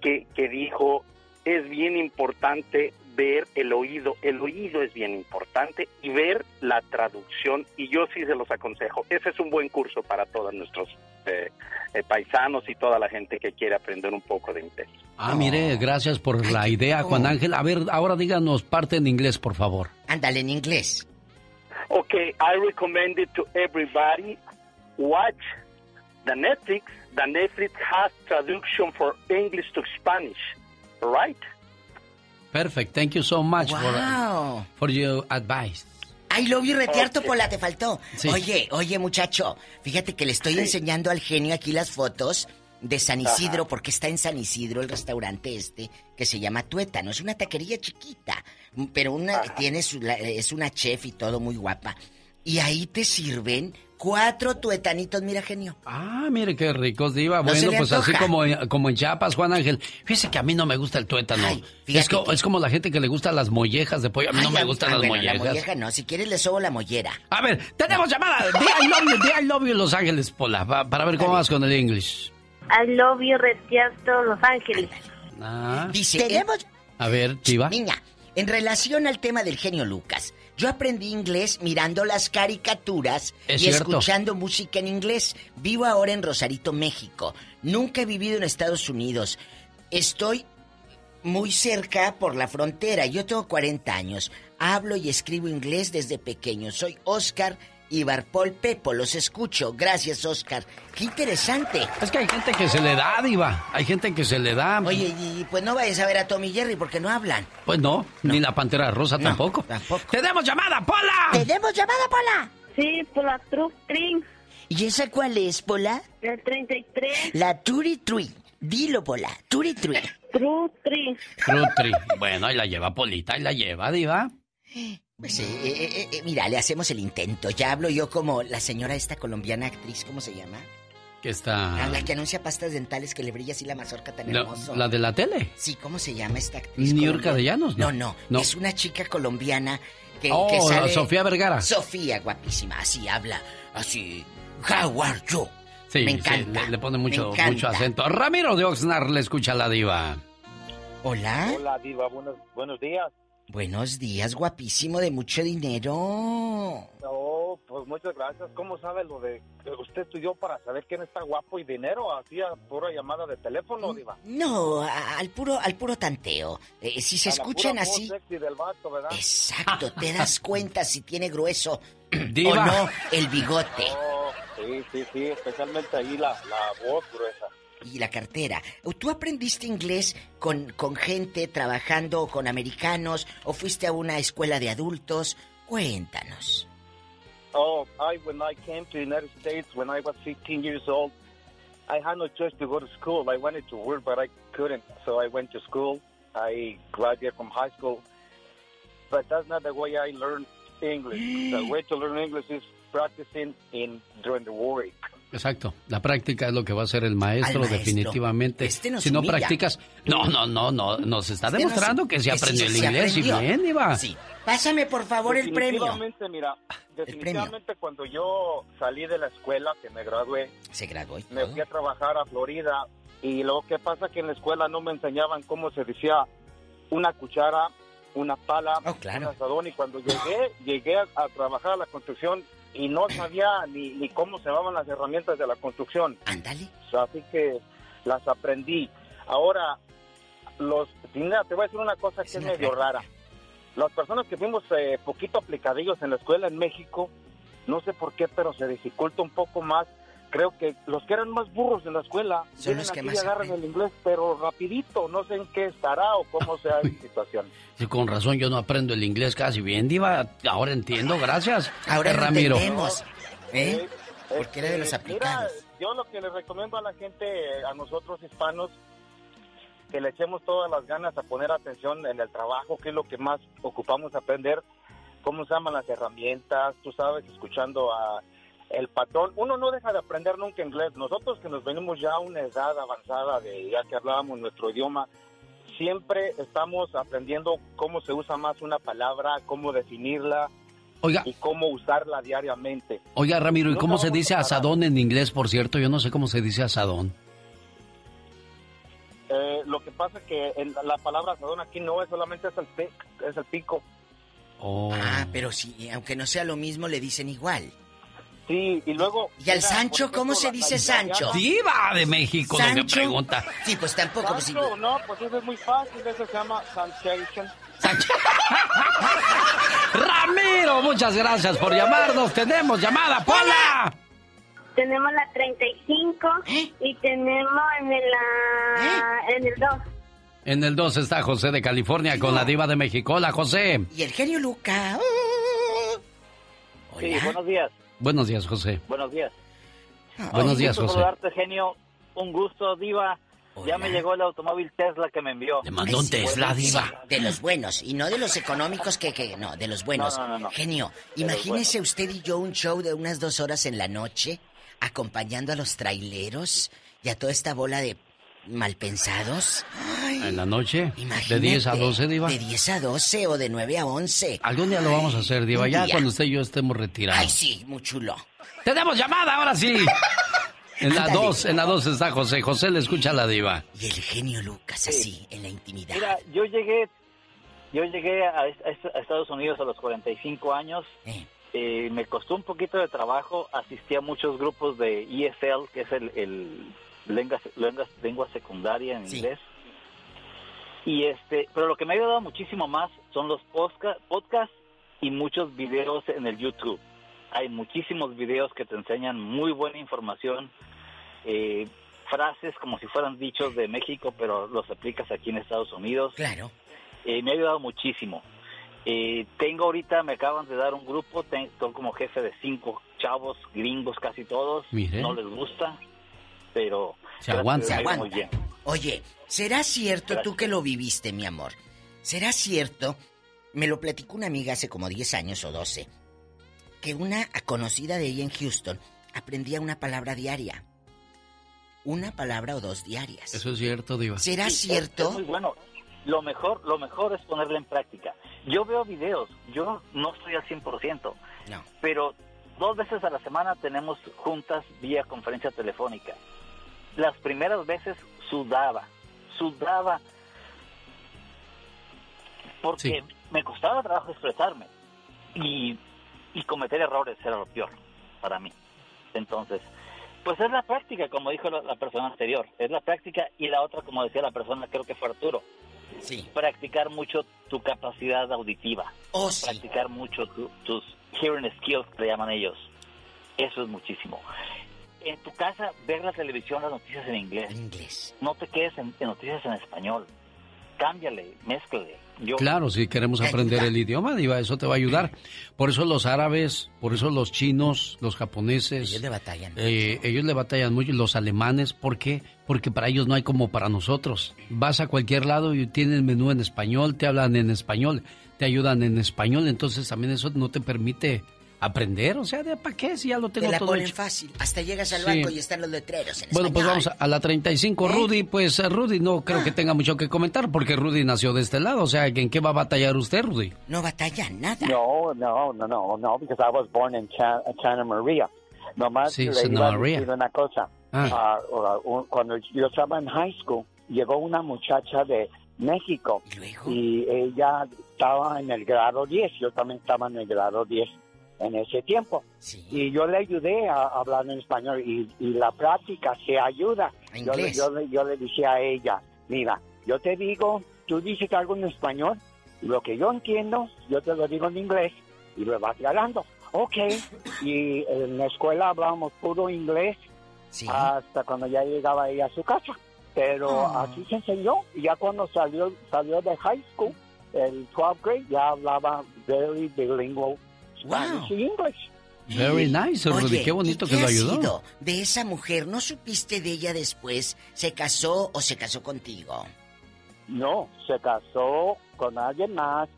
que, que dijo, es bien importante ver el oído. El oído es bien importante y ver la traducción. Y yo sí se los aconsejo. Ese es un buen curso para todos nuestros eh, eh, paisanos y toda la gente que quiere aprender un poco de inglés. Ah, mire, gracias por la idea, Juan Ángel. A ver, ahora díganos parte en inglés, por favor. Ándale, en inglés. Okay, I recommend it to everybody. Watch the Netflix. The Netflix has traduction for English to Spanish, right? Perfect. Thank you so much Wow. for, for your advice. Ay, lo vi retearto, Ok. Pola, te faltó. Sí. Oye, oye, muchacho, fíjate que le estoy enseñando al genio aquí las fotos de San Isidro, Ajá. porque está en San Isidro el restaurante este, que se llama Tuétano. Es una taquería chiquita, pero una tiene su- la- es una chef y todo muy guapa. Y ahí te sirven cuatro tuetanitos, mira, genio. Ah, mire qué ricos, Diva. ¿No bueno, pues así como, en- como en Chiapas, Juan Ángel. Fíjese que a mí no me gusta el tuétano. fíjate es, co- que- es como la gente que le gustan las mollejas de pollo. A mí no Ay, me a- gustan ah, las bueno, mollejas. La molleja no, si quieres le sobo la mollera. A ver, tenemos llamada. Di I love you, di I love you, Los Ángeles, Pola. pa- para ver cómo vas con el English. I love you, Retiasto, Los Ángeles. Ah. Dice, tenemos... A ver, Diva. Niña, en relación al tema del genio Lucas, yo aprendí inglés mirando las caricaturas Es y cierto. escuchando música en inglés. Vivo ahora en Rosarito, México. Nunca he vivido en Estados Unidos. Estoy muy cerca por la frontera. Yo tengo 40 años. Hablo y escribo inglés desde pequeño. Soy Oscar Ibarpol Pepo. Los escucho. Gracias, Oscar. Qué interesante. Es que hay gente que se le da, Diva. Hay gente que se le da. Oye, y pues no vayas a ver a Tommy y Jerry porque no hablan. Pues no, ni la pantera rosa tampoco. ¡Tenemos llamada, Pola! ¿Tenemos llamada, Pola? Sí, por la True String. ¿Y esa cuál es, Pola? El 33. La Turi Tree. Dilo, Pola. Turi Tree. True String. Frutri. Bueno, ahí la lleva Polita, ahí la lleva, Diva. Pues, eh, eh, eh, eh, mira, le hacemos el intento. Ya hablo yo como la señora esta colombiana actriz, ¿cómo se llama? Que está. Ah, la que anuncia pastas dentales que le brilla así la mazorca tan La, hermoso. la de la tele. Sí, ¿cómo se llama esta actriz? New York? Castellanos, ¿no? No, no, No. Es una chica colombiana que, Oh, que sale... Sofía Vergara. Sofía, guapísima. Así habla. Así. How are you? Sí, Me sí, encanta. le, le pone mucho, mucho acento. Ramiro de Oxnard le escucha a la Diva. Hola. Hola, Diva, buenos, buenos días. Buenos días, guapísimo de mucho dinero. Oh, pues muchas gracias. ¿Cómo sabe lo de que usted estudió para saber quién está guapo y dinero? Hacía pura llamada de teléfono, Diva. No, a- al puro, al puro tanteo. Eh, si se A la escuchan voz así, sexy del vato, ¿verdad? exacto, te das cuenta si tiene grueso Diva. o no el bigote Oh, sí, sí, sí, especialmente ahí la, la voz gruesa. Y la cartera. ¿Tú aprendiste inglés con, con gente trabajando con americanos o fuiste a una escuela de adultos? Cuéntanos. Oh, I when I came to the United States when I was 15 years old, I had no choice to go to school. I wanted to work, but I couldn't, so I went to school. I graduated from high school, but that's not the way I learned English. the way to learn English is practicing in during the work. Exacto. La práctica es lo que va a hacer el maestro, maestro. definitivamente. Este nos si no humilla. practicas. No, no, no, no. Nos está Este demostrando nos- que se sí, aprendió el inglés y bien, Diva. Sí. Pásame, por favor, el premio. Definitivamente, mira, definitivamente cuando yo salí de la escuela, que me gradué, Se graduó. y me fui a trabajar a Florida y lo que pasa que en la escuela no me enseñaban cómo se decía una cuchara, una pala, un asadón y cuando llegué, llegué a, a trabajar a la construcción y no sabía ni, ni cómo se llamaban las herramientas de la construcción. Ándale. Así que las aprendí. Ahora, los, mira, te voy a decir una cosa que es medio rara. Las personas que fuimos eh, poquito aplicadillos en la escuela en México, no sé por qué, pero se dificulta un poco más. Creo que los que eran más burros en la escuela Son los que aquí más y agarran el inglés, pero rapidito. No sé en qué estará o cómo sea la situación. Sí, con razón yo no aprendo el inglés casi bien, Diva. Ahora entiendo, gracias. Ahora Eh, lo Ramiro. entendemos. ¿Eh? Porque era de los Este, aplicados. Mira, yo lo que les recomiendo a la gente, eh, a nosotros hispanos, que le echemos todas las ganas a poner atención en el trabajo, que es lo que más ocupamos aprender, cómo se llaman las herramientas, tú sabes, escuchando a el patrón. Uno no deja de aprender nunca inglés. Nosotros que nos venimos ya a una edad avanzada de ya que hablábamos nuestro idioma, siempre estamos aprendiendo cómo se usa más una palabra, cómo definirla Oiga. y cómo usarla diariamente. Oiga, Ramiro, ¿y cómo se dice asadón en inglés, por cierto? Yo no sé cómo se dice asadón. Eh, lo que pasa que el- la palabra asadón aquí no es solamente es el, pe- es el pico. Ah, pero sí, aunque no sea lo mismo, le dicen igual. Sí, y luego... ¿Y al Sancho cómo se la- dice la Sancho? Diva de México, que ¿Sancho? pregunta. Sí, pues tampoco. pues, Sancho, no, pues eso es muy fácil, eso se llama Sensation. Ramiro, muchas gracias por llamarnos. Tenemos llamada, Pola. Tenemos la 35 y tenemos en el, ah, en el 2. En el 2 está José de California con la diva de México. Hola, José. Y el genio Luca. Sí, buenos días. Buenos días, José. Buenos días. Buenos días, José. saludarte, genio. Un gusto, Diva. Ya me llegó el automóvil Tesla que me envió. Le mandó un Tesla, diva. de los buenos y no de los económicos que, que no, de los buenos. No, no, no, no. Genio, De imagínese usted y yo un show de unas dos horas en la noche acompañando a los traileros y a toda esta bola de malpensados. En la noche, de Imagínate, 10 a 12, diva. De 10 a 12 o de 9 a 11. Algún día lo vamos a hacer, diva. Ya día. cuando usted y yo estemos retirados. Ay, sí, muy chulo. Tenemos llamada, ahora sí. En la Ándale. 2, en la 2 está José. José le escucha a la diva. Y el genio Lucas así, en la intimidad. Mira, yo llegué, yo llegué a, est- a Estados Unidos a los 45 años. Eh, me costó un poquito de trabajo. Asistí a muchos grupos de ESL, que es el, el lengua, lengua, lengua secundaria en inglés. Y este, pero lo que me ha ayudado muchísimo más son los podcasts y muchos videos en el YouTube. Hay muchísimos videos que te enseñan muy buena información, eh, frases como si fueran dichos de México, pero los aplicas aquí en Estados Unidos. Claro. Eh, me ha ayudado muchísimo. Eh, tengo ahorita, me acaban de dar un grupo, ten- estoy como jefe de cinco chavos gringos casi todos. Mire. No les gusta, pero... Se aguanta. Se muy bien. Oye, ¿será cierto tú Gracias. que lo viviste, mi amor? ¿Será cierto? Me lo platicó una amiga hace como 10 años o 12, que una conocida de ella en Houston aprendía una palabra diaria. Una palabra o dos diarias. Eso es cierto, diva. ¿Será Sí, cierto? es muy bueno. Lo mejor, lo mejor es ponerla en práctica. Yo veo videos, yo no estoy al 100%, No. pero dos veces a la semana tenemos juntas vía conferencia telefónica. Las primeras veces sudaba, sudaba, porque me costaba trabajo expresarme y, y cometer errores era lo peor para mí. Entonces, pues es la práctica, como dijo la, la persona anterior, es la práctica y la otra, como decía la persona, creo que fue Arturo, Sí. practicar mucho tu capacidad auditiva, Oh, sí. practicar mucho tu- tus hearing skills, que le llaman ellos. Eso es muchísimo. En tu casa, ver la televisión, las noticias en inglés. En inglés. No te quedes en, en noticias en español. Cámbiale, mézclale. Yo, Claro, si queremos aprender el idioma, Diva, eso te va a ayudar. Por eso los árabes, por eso los chinos, los japoneses. Ellos le batallan. eh, ellos le batallan mucho. y Los alemanes, ¿por qué? Porque para ellos no hay como para nosotros. Vas a cualquier lado y tienen menú en español, te hablan en español, te ayudan en español. Entonces también eso no te permite aprender. O sea, ¿de para qué si ya lo Te tengo la todo ponen hecho? fácil. Hasta llegas al Sí. banco y están los letreros en Bueno, pues vamos a, a la 35. Rudy, pues eh, Rudy no creo que tenga mucho que comentar porque Rudy nació de este lado. O sea, ¿en qué va a batallar usted, Rudy? No batalla nada. No, no, no, no, no, because I was born in Cha- Santa Maria. Nomás Sí, le Santa iba a decir una cosa. Ah. Ah, ah, un- cuando yo estaba en high school, llegó una muchacha de México y ella estaba en el grado 10, yo también estaba en el grado 10 en ese tiempo. Y yo le ayudé a hablar en español y, y la práctica se ayuda. Yo le, yo, le, yo le decía a ella, mira, yo te digo, tú dices algo en español, lo que yo entiendo, yo te lo digo en inglés y lo vas aclarando. Ok, y en la escuela hablábamos puro inglés hasta cuando ya llegaba ella a su casa. Pero Ah. así se enseñó y ya cuando salió, salió de high school, el 12th grade, ya hablaba very bilingual English. Very nice, Rudy. Oye, qué bonito ¿y que qué lo ha ayudó. sido de esa mujer? ¿No supiste de ella después? ¿Se casó o se casó contigo? No, se casó con alguien más,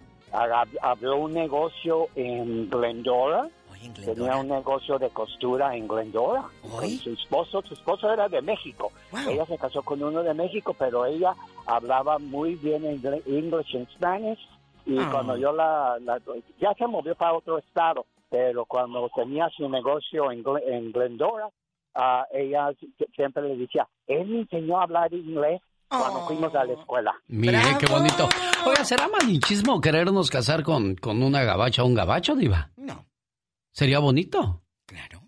abrió un negocio en Glendora. Tenía un negocio de costura en Glendora. Con su esposo, su esposo era de México. Ella se casó con uno de México, pero ella hablaba muy bien English and Spanish. Y Ah. cuando yo la, la- Ya se movió para otro estado, pero cuando tenía su negocio en, en Glendora, ah, ella si- siempre le decía, él me enseñó a hablar inglés cuando fuimos a la escuela. Mire, qué bonito. Oiga, ¿será malinchismo querernos casar con, con una gabacha o un gabacho, Diva? No. ¿Sería bonito? Claro.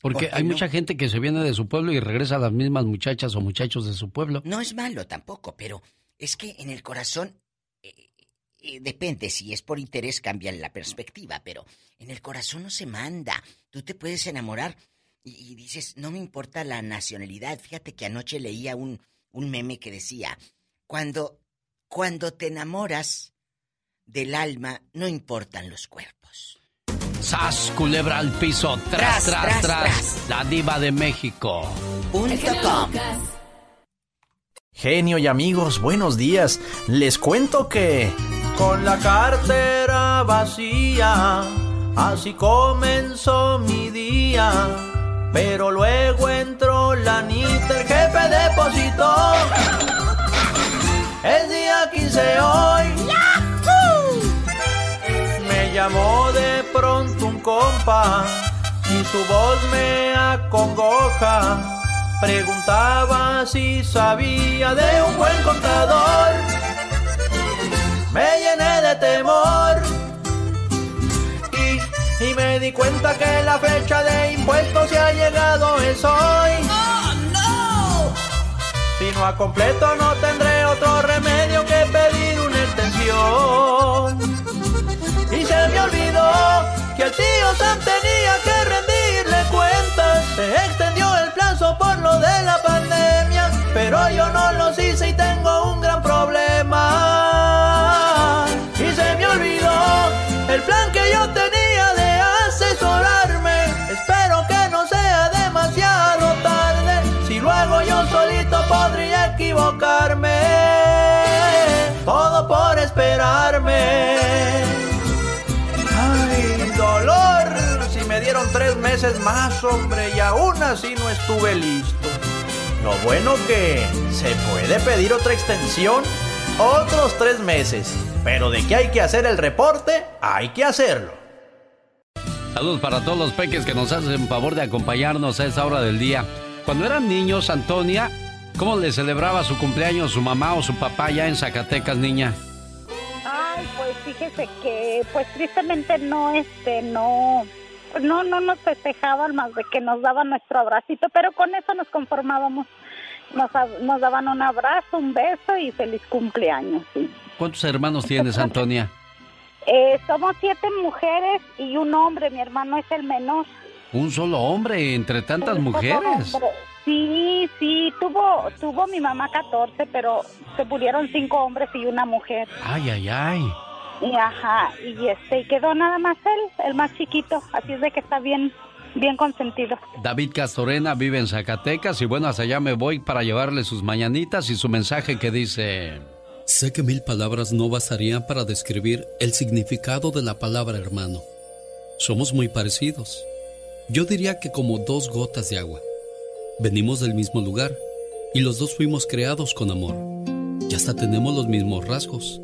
Porque ¿Por hay no? mucha gente que se viene de su pueblo y regresa a las mismas muchachas o muchachos de su pueblo. No es malo tampoco, pero es que en el corazón eh, eh, depende, si es por interés cambia la perspectiva, pero en el corazón no se manda. Tú te puedes enamorar y, y dices, no me importa la nacionalidad. Fíjate que anoche leía un, un meme que decía, cuando, cuando te enamoras del alma, no importan los cuerpos. ¡Sas, culebra al piso! ¡Tras, tras, tras! La diva de México. Punto com. Genio y amigos, buenos días. Les cuento que... Con la cartera vacía, así comenzó mi día. Pero luego entró la Anita, el jefe depositó. Es día 15 hoy. Me llamó de pronto un compa y su voz me acongoja. Preguntaba si sabía de un buen contador. Me llené de temor y, y me di cuenta que la fecha de impuestos se ha llegado es hoy. Si no a completo no tendré otro remedio que pedir una extensión. Y se me olvidó que el tío Sam tenía que rendirle cuentas. Se extendió el plazo por lo de la pandemia, pero yo no los meses más, hombre, y aún así no estuve listo. Lo bueno que se puede pedir otra extensión, otros tres meses. Pero de que hay que hacer el reporte, hay que hacerlo. Saludos para todos los peques que nos hacen favor de acompañarnos a esta hora del día. Cuando eran niños, Antonia, ¿cómo le celebraba su cumpleaños su mamá o su papá allá en Zacatecas, niña? Ay, pues fíjese que, pues tristemente no, este, no, no, no nos festejaban más de que nos daban nuestro abracito, pero con eso nos conformábamos. Nos, nos daban un abrazo, un beso y feliz cumpleaños, sí. ¿Cuántos hermanos tienes, Antonia? Eh, somos siete mujeres y un hombre, mi hermano es el menor. Un solo hombre entre tantas mujeres. hombre. Sí, sí, tuvo, tuvo mi mamá 14, pero se murieron cinco hombres y una mujer. Ay, ay, ay. Y ajá, y este, y quedó nada más él, el más chiquito, así es de que está bien, bien consentido. David Castorena vive en Zacatecas y bueno, hasta allá me voy para llevarle sus mañanitas y su mensaje que dice... Sé que mil palabras no bastarían para describir el significado de la palabra hermano. Somos muy parecidos. Yo diría que como dos gotas de agua. Venimos del mismo lugar y los dos fuimos creados con amor. Y hasta tenemos los mismos rasgos.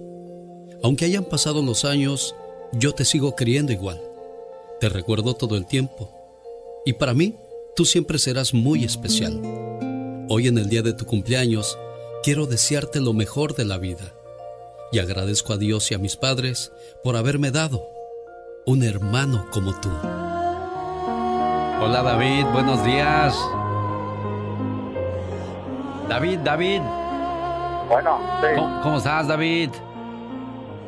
Aunque hayan pasado los años, yo te sigo queriendo igual. Te recuerdo todo el tiempo. Y para mí, tú siempre serás muy especial. Hoy en el día de tu cumpleaños, quiero desearte lo mejor de la vida. Y agradezco a Dios y a mis padres por haberme dado un hermano como tú. Hola David, buenos días. David, David. Bueno, sí. ¿Cómo, cómo estás, David?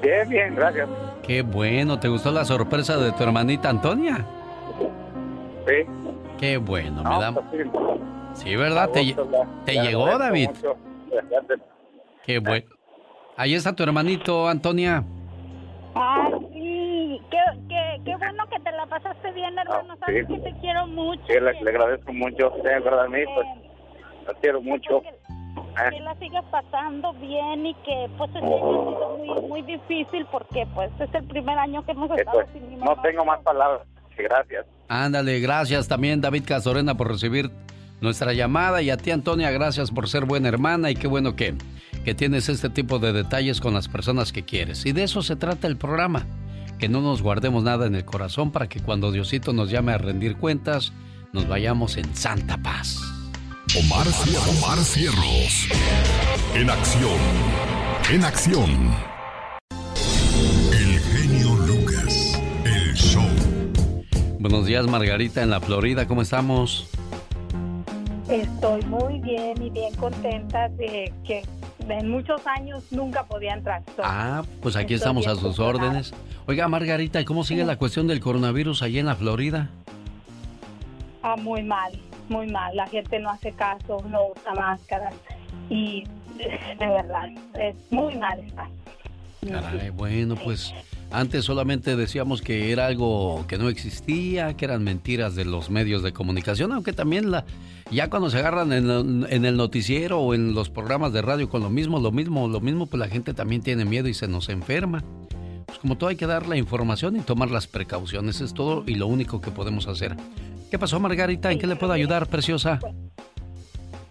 Bien, bien, gracias. Qué bueno, ¿te gustó la sorpresa de tu hermanita Antonia? Sí. Qué bueno, me da... pues sí. Sí, ¿verdad? ¿Te, A ya- te llegó, David? mucho. Qué bueno. Ahí está tu hermanito, Antonia. Ah, sí, qué, qué, qué bueno que te la pasaste bien, hermano, sabes sí. que te quiero mucho. Sí, le, le agradezco mucho. Sí, en verdad, a mí, pues, la quiero mucho. Que la sigas pasando bien y que pues ha sido muy, muy difícil porque pues es el primer año que hemos Eh, estado pues, sin mi mamá. no tengo más palabras. Gracias. Ándale, gracias también David Castorena por recibir nuestra llamada y a ti Antonia, gracias por ser buena hermana y qué bueno que, que tienes este tipo de detalles con las personas que quieres. Y de eso se trata el programa, que no nos guardemos nada en el corazón para que cuando Diosito nos llame a rendir cuentas, nos vayamos en santa paz. Omar, Cier- Omar Cierros. en acción. En acción. El genio Lucas. El show. Buenos días, Margarita, en la Florida. ¿Cómo estamos? Estoy muy bien y bien contenta de que en muchos años nunca podía entrar. Ah, pues aquí estamos a sus órdenes. Oiga, Margarita, ¿y cómo sigue la cuestión del coronavirus allí en la Florida? Ah, muy mal, muy mal. La gente no hace caso, no usa máscaras y de verdad, es muy mal está. Caray, bueno, pues antes solamente decíamos que era algo que no existía, que eran mentiras de los medios de comunicación, aunque también la ya cuando se agarran en, en, el noticiero o en los programas de radio con lo mismo, lo mismo, lo mismo, pues la gente también tiene miedo y se nos enferma. Pues como todo hay que dar la información y tomar las precauciones, es todo y lo único que podemos hacer. ¿Qué pasó, Margarita? ¿En qué le puedo ayudar, preciosa?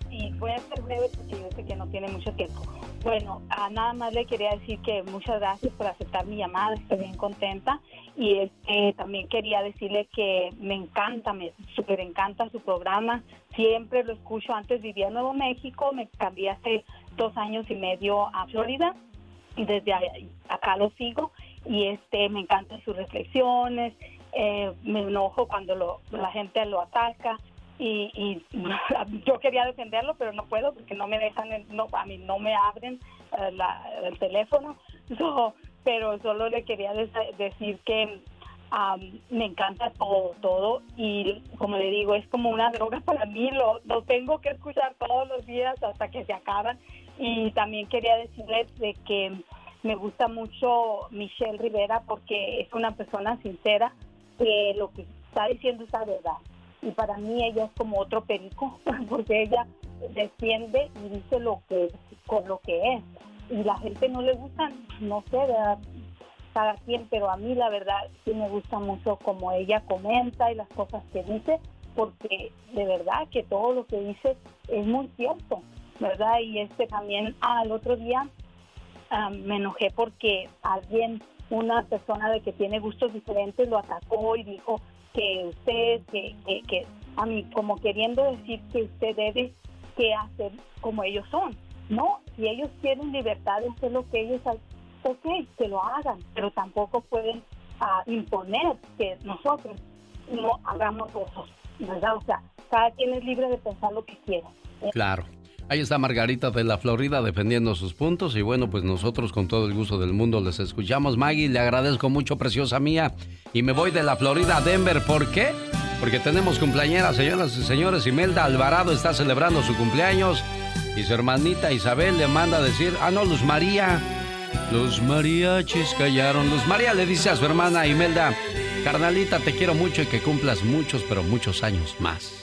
Sí, voy a ser breve porque yo sé que no tiene mucho tiempo. Bueno, a nada más le quería decir que muchas gracias por aceptar mi llamada, estoy bien contenta. Y este, también quería decirle que me encanta, me súper encanta su programa, siempre lo escucho. Antes vivía en Nuevo México, me cambié hace dos años y medio a Florida y desde acá lo sigo. Y este, me encantan sus reflexiones, eh, me enojo cuando la gente lo ataca y, yo quería defenderlo, pero no puedo porque no me dejan, no, a mí no me abren eh, el teléfono. pero solo le quería decir que me encanta todo, todo y como le digo, es como una droga para mí, lo, lo tengo que escuchar todos los días hasta que se acaban. Y también quería decirle de que me gusta mucho Michelle Rivera porque es una persona sincera, que lo que está diciendo es la verdad. Y para mí ella es como otro perico porque ella defiende y dice lo que con lo que es. Y la gente no le gusta no sé cada quien pero a mí la verdad sí me gusta mucho como ella comenta y las cosas que dice porque de verdad que todo lo que dice es muy cierto verdad y este también al otro día ah, me enojé porque alguien una persona de que tiene gustos diferentes lo atacó y dijo que usted, que, que, a mí, como queriendo decir que usted debe que hacer como ellos son. No, si ellos tienen libertad de hacer lo que ellos ok, que lo hagan, pero tampoco pueden ah, imponer que nosotros no hagamos eso, ¿verdad? O sea, cada quien es libre de pensar lo que quiera. Claro. Ahí está Margarita de la Florida defendiendo sus puntos y bueno, pues nosotros con todo el gusto del mundo les escuchamos. Maggie, le agradezco mucho, preciosa mía. Y me voy de la Florida a Denver. ¿Por qué? Porque tenemos cumpleañeras, señoras y señores. Imelda Alvarado está celebrando su cumpleaños y su hermanita Isabel le manda a decir, ah, no, Luz María. Los mariachis callaron. Luz María le dice a su hermana Imelda, carnalita, te quiero mucho y que cumplas muchos, pero muchos años más.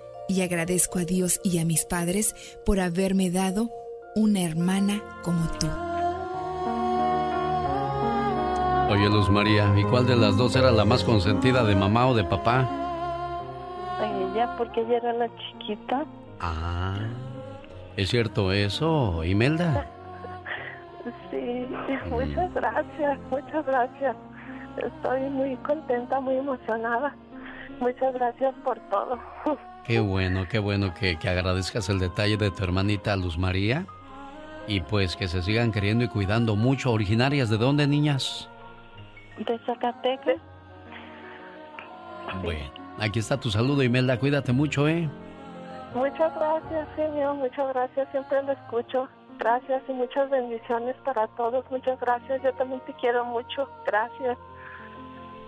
y agradezco a Dios y a mis padres por haberme dado una hermana como tú. Oye, Luz María, ¿y cuál de las dos era la más consentida de mamá o de papá? Ella, porque ella era la chiquita. Ah, ¿es cierto eso, Imelda? Sí, muchas gracias, muchas gracias. Estoy muy contenta, muy emocionada. Muchas gracias por todo. Qué bueno, qué bueno que, agradezcas el detalle de tu hermanita Luz María. Y pues que se sigan queriendo y cuidando mucho. ¿Originarias de dónde, niñas? De Zacatecas. Bueno, aquí está tu saludo, Imelda. Cuídate mucho, ¿eh? Muchas gracias, señor. Muchas gracias. Siempre lo escucho. Gracias y muchas bendiciones para todos. Muchas gracias. Yo también te quiero mucho. Gracias.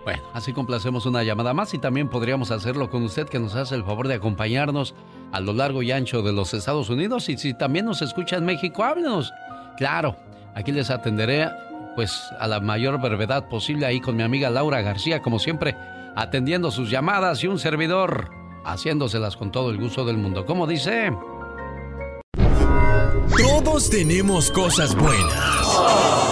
Bueno, así complacemos una llamada más y también podríamos hacerlo con usted que nos hace el favor de acompañarnos a lo largo y ancho de los Estados Unidos y si también nos escucha en México, háblenos. Claro, aquí les atenderé pues a la mayor brevedad posible ahí con mi amiga Laura García, como siempre, atendiendo sus llamadas y un servidor haciéndoselas con todo el gusto del mundo. ¿Cómo dice? Todos tenemos cosas buenas.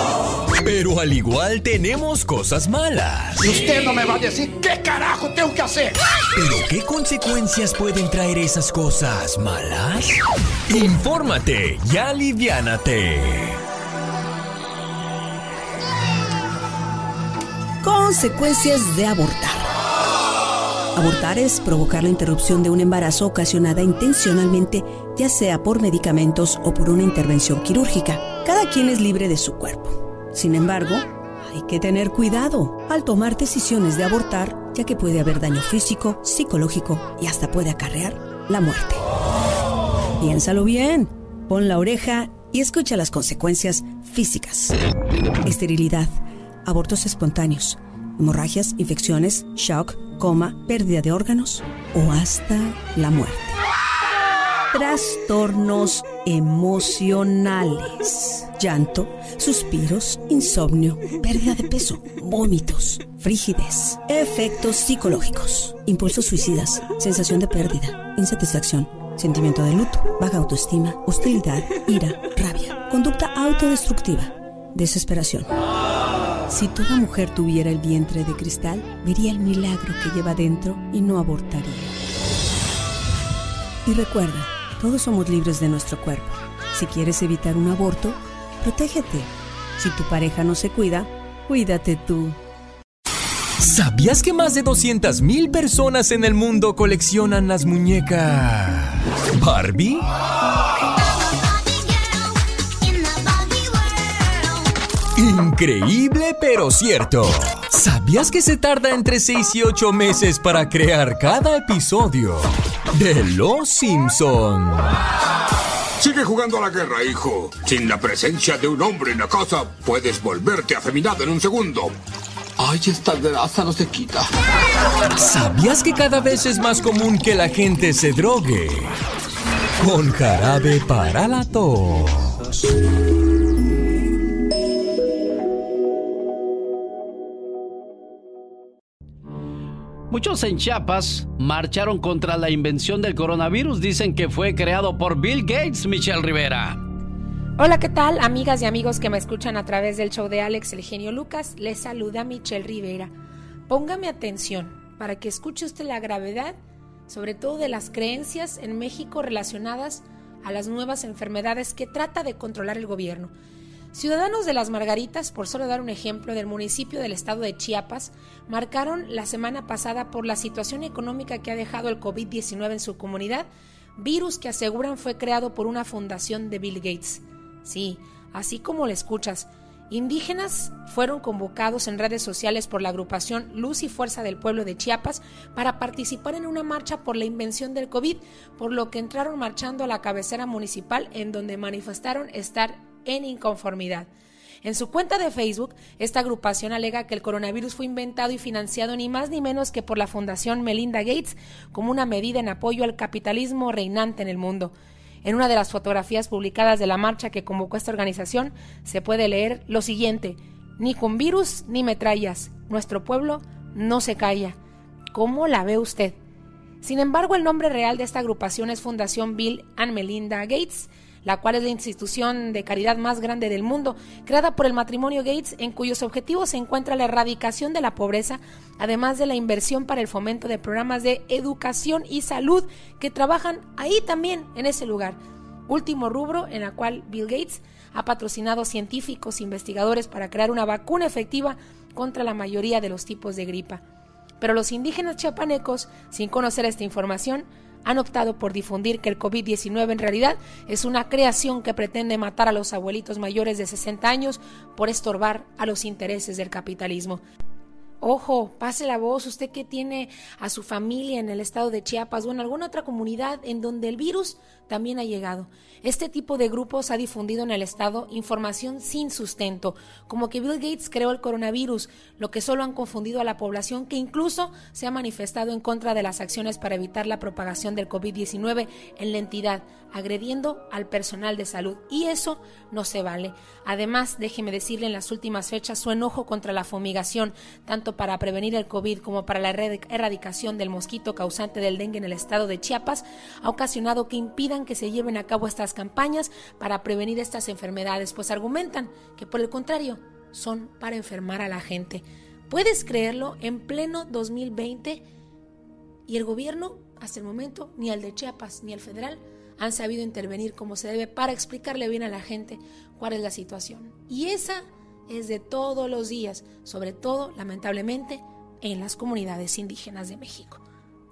Pero al igual tenemos cosas malas. Y usted no me va a decir qué carajo tengo que hacer. ¿Pero qué consecuencias pueden traer esas cosas malas? Infórmate y aliviánate. Consecuencias de abortar. Abortar es provocar la interrupción de un embarazo ocasionada intencionalmente, ya sea por medicamentos o por una intervención quirúrgica. Cada quien es libre de su cuerpo. Sin embargo, hay que tener cuidado al tomar decisiones de abortar, ya que puede haber daño físico, psicológico y hasta puede acarrear la muerte. Piénsalo bien, pon la oreja y escucha las consecuencias físicas. Esterilidad, abortos espontáneos, hemorragias, infecciones, shock, coma, pérdida de órganos o hasta la muerte. Trastornos emocionales. Llanto, suspiros, insomnio, pérdida de peso, vómitos, frígides, efectos psicológicos, impulsos suicidas, sensación de pérdida, insatisfacción, sentimiento de luto, baja autoestima, hostilidad, ira, rabia, conducta autodestructiva, desesperación. Si toda mujer tuviera el vientre de cristal, vería el milagro que lleva dentro y no abortaría. Y recuerda, todos somos libres de nuestro cuerpo. Si quieres evitar un aborto, protégete. Si tu pareja no se cuida, cuídate tú. ¿Sabías que más de 200.000 personas en el mundo coleccionan las muñecas Barbie? Increíble pero cierto. ¿Sabías que se tarda entre 6 y 8 meses para crear cada episodio de Los Simpson? Sigue jugando a la guerra, hijo. Sin la presencia de un hombre en la casa, puedes volverte afeminado en un segundo. Ay, esta grasa no se quita. ¿Sabías que cada vez es más común que la gente se drogue? Con jarabe para la tos. Muchos en Chiapas marcharon contra la invención del coronavirus. Dicen que fue creado por Bill Gates, Michelle Rivera. Hola, ¿qué tal? Amigas y amigos que me escuchan a través del show de Alex El Genio Lucas, les saluda Michelle Rivera. Póngame atención para que escuche usted la gravedad, sobre todo de las creencias en México relacionadas a las nuevas enfermedades que trata de controlar el gobierno. Ciudadanos de las Margaritas, por solo dar un ejemplo, del municipio del estado de Chiapas, marcaron la semana pasada por la situación económica que ha dejado el COVID-19 en su comunidad, virus que aseguran fue creado por una fundación de Bill Gates. Sí, así como le escuchas, indígenas fueron convocados en redes sociales por la agrupación Luz y Fuerza del Pueblo de Chiapas para participar en una marcha por la invención del COVID, por lo que entraron marchando a la cabecera municipal en donde manifestaron estar en inconformidad. En su cuenta de Facebook, esta agrupación alega que el coronavirus fue inventado y financiado ni más ni menos que por la Fundación Melinda Gates como una medida en apoyo al capitalismo reinante en el mundo. En una de las fotografías publicadas de la marcha que convocó esta organización se puede leer lo siguiente, ni con virus ni metrallas, nuestro pueblo no se calla. ¿Cómo la ve usted? Sin embargo, el nombre real de esta agrupación es Fundación Bill and Melinda Gates, la cual es la institución de caridad más grande del mundo, creada por el matrimonio Gates, en cuyos objetivos se encuentra la erradicación de la pobreza, además de la inversión para el fomento de programas de educación y salud que trabajan ahí también, en ese lugar. Último rubro en la cual Bill Gates ha patrocinado científicos e investigadores para crear una vacuna efectiva contra la mayoría de los tipos de gripa. Pero los indígenas chiapanecos, sin conocer esta información, han optado por difundir que el COVID-19 en realidad es una creación que pretende matar a los abuelitos mayores de 60 años por estorbar a los intereses del capitalismo. Ojo, pase la voz, usted que tiene a su familia en el estado de Chiapas o en alguna otra comunidad en donde el virus también ha llegado. Este tipo de grupos ha difundido en el estado información sin sustento, como que Bill Gates creó el coronavirus, lo que solo han confundido a la población que incluso se ha manifestado en contra de las acciones para evitar la propagación del COVID-19 en la entidad, agrediendo al personal de salud. Y eso no se vale. Además, déjeme decirle en las últimas fechas su enojo contra la fumigación, tanto para prevenir el COVID como para la erradicación del mosquito causante del dengue en el estado de Chiapas, ha ocasionado que impidan que se lleven a cabo estas campañas para prevenir estas enfermedades, pues argumentan que por el contrario son para enfermar a la gente. ¿Puedes creerlo? En pleno 2020 y el gobierno, hasta el momento, ni el de Chiapas ni el federal, han sabido intervenir como se debe para explicarle bien a la gente cuál es la situación. Y esa es de todos los días, sobre todo, lamentablemente, en las comunidades indígenas de México.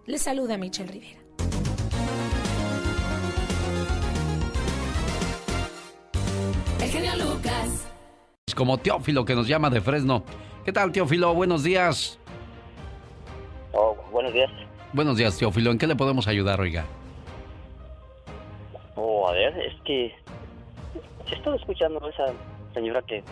Les saluda Michelle Rivera. El Lucas. Es como Teófilo que nos llama de Fresno. ¿Qué tal, Teófilo? Buenos días. Oh, buenos días. Buenos días, Teófilo. ¿En qué le podemos ayudar, oiga? Oh, a ver, es que estado escuchando a esa señora que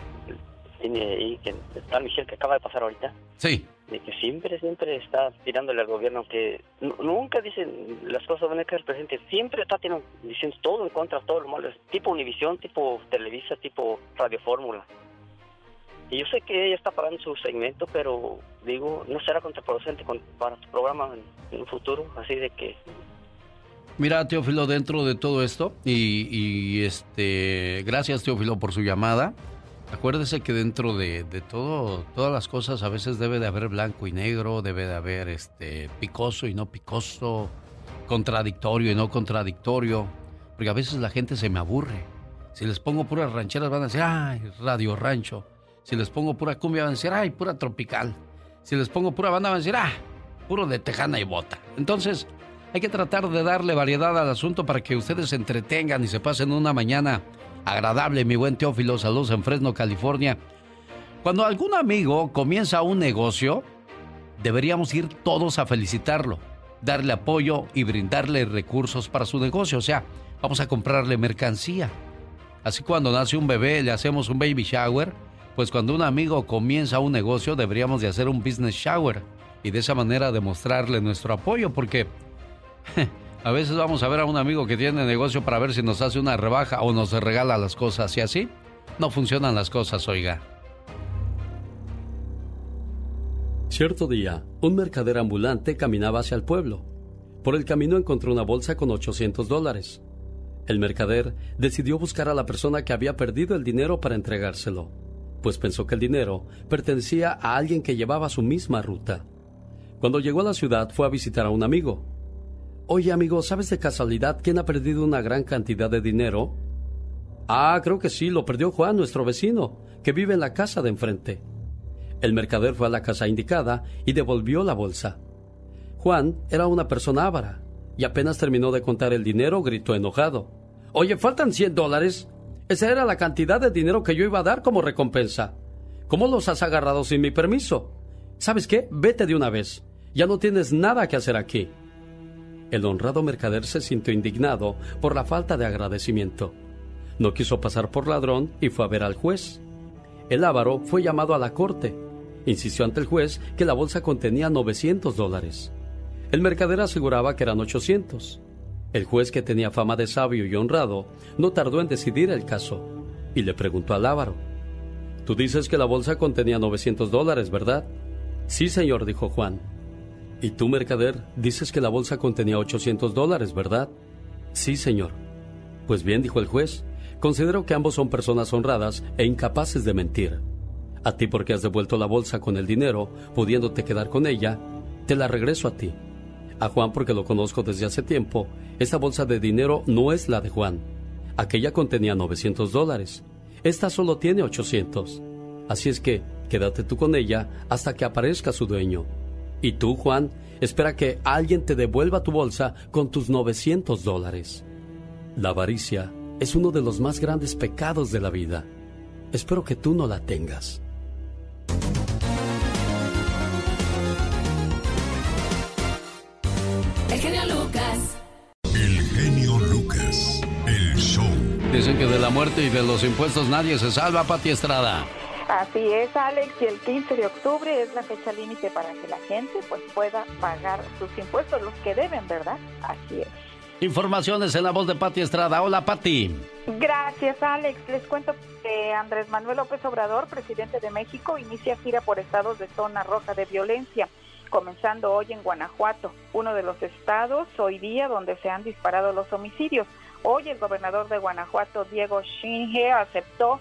tiene ahí, que está Michelle, que acaba de pasar ahorita. Sí. De que siempre, siempre está tirándole al gobierno, que nunca dicen las cosas van a quedar presentes, siempre está diciendo todo en contra, todo lo malo, tipo Univisión, tipo Televisa, tipo Radio Fórmula. Y yo sé que ella está pagando su segmento, pero digo, no será contraproducente para tu programa en, un futuro, así de que Mira, Teófilo, dentro de todo esto, y, este, gracias Teófilo por su llamada. Acuérdese que dentro de, todo, todas las cosas a veces debe de haber blanco y negro, debe de haber este picoso y no picoso, contradictorio y no contradictorio, porque a veces la gente se me aburre. Si les pongo puras rancheras van a decir, ay, radio rancho. Si les pongo pura cumbia van a decir, ay, pura tropical. Si les pongo pura banda van a decir, ah, puro de tejana y bota. Entonces, hay que tratar de darle variedad al asunto para que ustedes se entretengan y se pasen una mañana agradable, mi buen Teófilo. Saludos en Fresno, California. Cuando algún amigo comienza un negocio, deberíamos ir todos a felicitarlo, darle apoyo y brindarle recursos para su negocio. O sea, vamos a comprarle mercancía. Así cuando nace un bebé le hacemos un baby shower, pues cuando un amigo comienza un negocio deberíamos de hacer un business shower y de esa manera demostrarle nuestro apoyo porque a veces vamos a ver a un amigo que tiene negocio para ver si nos hace una rebaja o nos regala las cosas y así no funcionan las cosas, oiga. Cierto día, un mercader ambulante caminaba hacia el pueblo. Por el camino encontró una bolsa con 800 dólares. El mercader decidió buscar a la persona que había perdido el dinero para entregárselo, pues pensó que el dinero pertenecía a alguien que llevaba su misma ruta. Cuando llegó a la ciudad fue a visitar a un amigo, Oye, amigo, ¿sabes de casualidad quién ha perdido una gran cantidad de dinero? Ah, creo que sí, lo perdió Juan, nuestro vecino, que vive en la casa de enfrente. El mercader fue a la casa indicada y devolvió la bolsa. Juan era una persona ávara y apenas terminó de contar el dinero gritó enojado. Oye, faltan 100 dólares. Esa era la cantidad de dinero que yo iba a dar como recompensa. ¿Cómo los has agarrado sin mi permiso? ¿Sabes qué? Vete de una vez. Ya no tienes nada que hacer aquí. El honrado mercader se sintió indignado por la falta de agradecimiento. No quiso pasar por ladrón y fue a ver al juez. El ávaro fue llamado a la corte. Insistió ante el juez que la bolsa contenía 900 dólares. El mercader aseguraba que eran 800. El juez, que tenía fama de sabio y honrado, no tardó en decidir el caso y le preguntó al ávaro. Tú dices que la bolsa contenía 900 dólares, ¿verdad? Sí, señor, dijo Juan. ¿Y tú, mercader, dices que la bolsa contenía 800 dólares, verdad? Sí, señor. Pues bien, dijo el juez, considero que ambos son personas honradas e incapaces de mentir. A ti porque has devuelto la bolsa con el dinero, pudiéndote quedar con ella, te la regreso a ti. A Juan porque lo conozco desde hace tiempo, esta bolsa de dinero no es la de Juan. Aquella contenía 900 dólares. Esta solo tiene 800. Así es que quédate tú con ella hasta que aparezca su dueño. Y tú, Juan, espera que alguien te devuelva tu bolsa con tus 900 dólares. La avaricia es uno de los más grandes pecados de la vida. Espero que tú no la tengas. El genio Lucas. El genio Lucas. El show. Dicen que de la muerte y de los impuestos nadie se salva, Pati Estrada. Así es, Alex, y el 15 de octubre es la fecha límite para que la gente pues pueda pagar sus impuestos, los que deben, ¿verdad? Así es. Informaciones en la voz de Pati Estrada. Hola, Pati. Gracias, Alex. Les cuento que Andrés Manuel López Obrador, presidente de México, inicia gira por estados de zona roja de violencia, comenzando hoy en Guanajuato, uno de los estados hoy día donde se han disparado los homicidios. Hoy el gobernador de Guanajuato, Diego Shinge, aceptó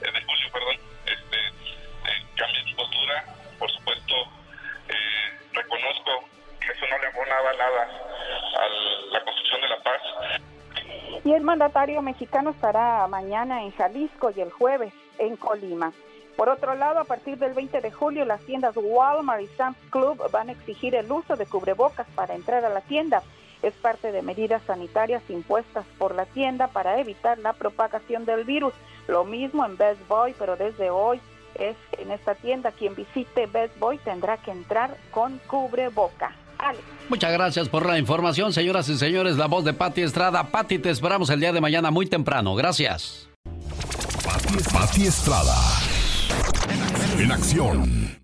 De julio, perdón, este, eh, cambié postura, por supuesto, eh, reconozco que eso no le abonaba nada a la construcción de la paz. Y el mandatario mexicano estará mañana en Jalisco y el jueves en Colima. Por otro lado, a partir del 20 de julio, las tiendas Walmart y Sam's Club van a exigir el uso de cubrebocas para entrar a la tienda. Es parte de medidas sanitarias impuestas por la tienda para evitar la propagación del virus. Lo mismo en Best Boy, pero desde hoy es en esta tienda quien visite Best Boy tendrá que entrar con cubreboca. Muchas gracias por la información, señoras y señores. La voz de Patti Estrada. Patti, te esperamos el día de mañana muy temprano. Gracias. Patti Estrada. En acción.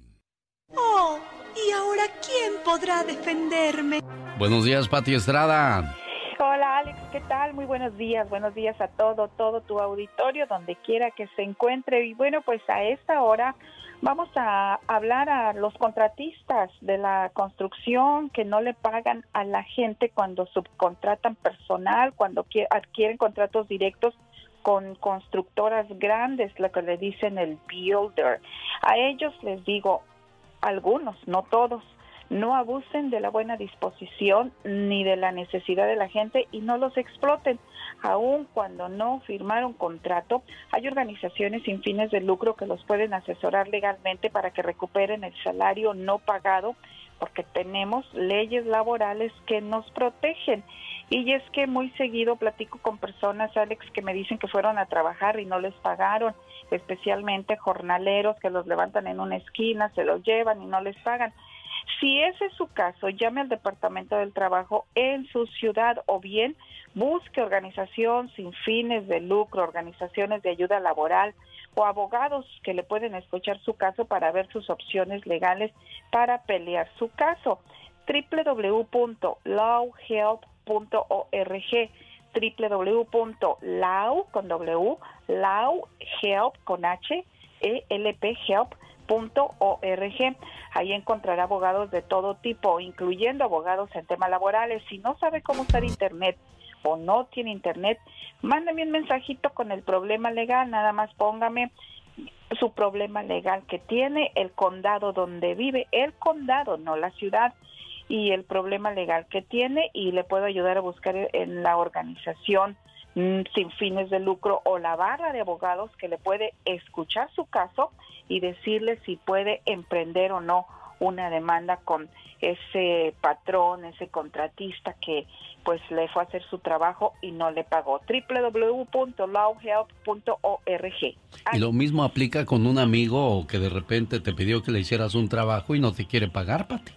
Oh, ¿y ahora quién podrá defenderme? Buenos días, Patti Estrada. Hola Alex, ¿qué tal? Muy buenos días, buenos días a todo, todo tu auditorio, donde quiera que se encuentre. Y bueno, pues a esta hora vamos a hablar a los contratistas de la construcción que no le pagan a la gente cuando subcontratan personal, cuando adquieren contratos directos con constructoras grandes, lo que le dicen el builder. A ellos les digo, algunos, no todos, no abusen de la buena disposición ni de la necesidad de la gente y no los exploten. Aun cuando no firmaron contrato, hay organizaciones sin fines de lucro que los pueden asesorar legalmente para que recuperen el salario no pagado porque tenemos leyes laborales que nos protegen. Y es que muy seguido platico con personas, Alex, que me dicen que fueron a trabajar y no les pagaron, especialmente jornaleros que los levantan en una esquina, se los llevan y no les pagan. Si ese es su caso, llame al Departamento del Trabajo en su ciudad o bien busque organización sin fines de lucro, organizaciones de ayuda laboral o abogados que le pueden escuchar su caso para ver sus opciones legales para pelear su caso. www.lawhelp.org www.law con W, lawhelp con H, E L P help .org. Ahí encontrará abogados de todo tipo, incluyendo abogados en temas laborales. Si no sabe cómo usar Internet o no tiene Internet, mándame un mensajito con el problema legal, nada más póngame su problema legal que tiene, el condado donde vive, el condado, no la ciudad, y el problema legal que tiene y le puedo ayudar a buscar en la organización mm, sin fines de lucro o la barra de abogados que le puede escuchar su caso y decirle si puede emprender o no una demanda con ese patrón, ese contratista que pues le fue a hacer su trabajo y no le pagó. www.lawhelp.org. Y lo mismo aplica con un amigo que de repente te pidió que le hicieras un trabajo y no te quiere pagar, Pati.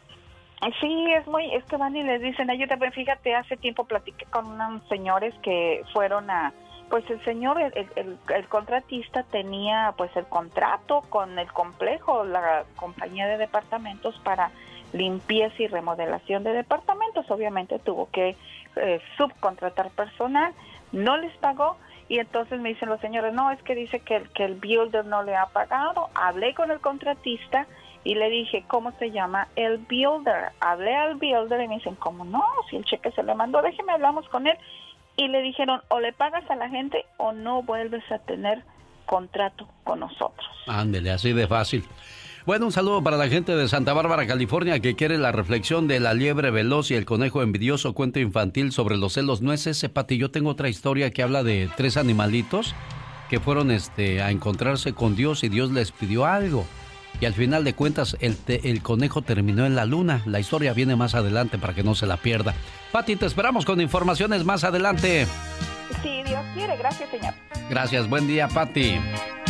Sí, es muy, es que van y les dicen, ayúdame, fíjate, hace tiempo platiqué con unos señores que fueron a, pues el señor, el, el, contratista tenía pues el contrato con el complejo, la compañía de departamentos para limpieza y remodelación de departamentos. Obviamente tuvo que eh, subcontratar personal, no les pagó y entonces me dicen los señores, no, es que dice que, que el builder no le ha pagado. Hablé con el contratista y le dije, ¿cómo se llama el builder? Hablé al builder y me dicen, ¿cómo no? Si el cheque se le mandó, déjeme hablamos con él y le dijeron o le pagas a la gente o no vuelves a tener contrato con nosotros. Ándele, así de fácil. Bueno, un saludo para la gente de Santa Bárbara, California, que quiere la reflexión de la liebre veloz y el conejo envidioso, cuento infantil sobre los celos. No es ese, Pati. Yo tengo otra historia que habla de tres animalitos que fueron este, a encontrarse con Dios y Dios les pidió algo. Y al final de cuentas el, el conejo terminó en la luna. La historia viene más adelante para que no se la pierda. Pati, te esperamos con informaciones más adelante. Sí, Dios quiere. Gracias, señor. Gracias. Buen día, Pati.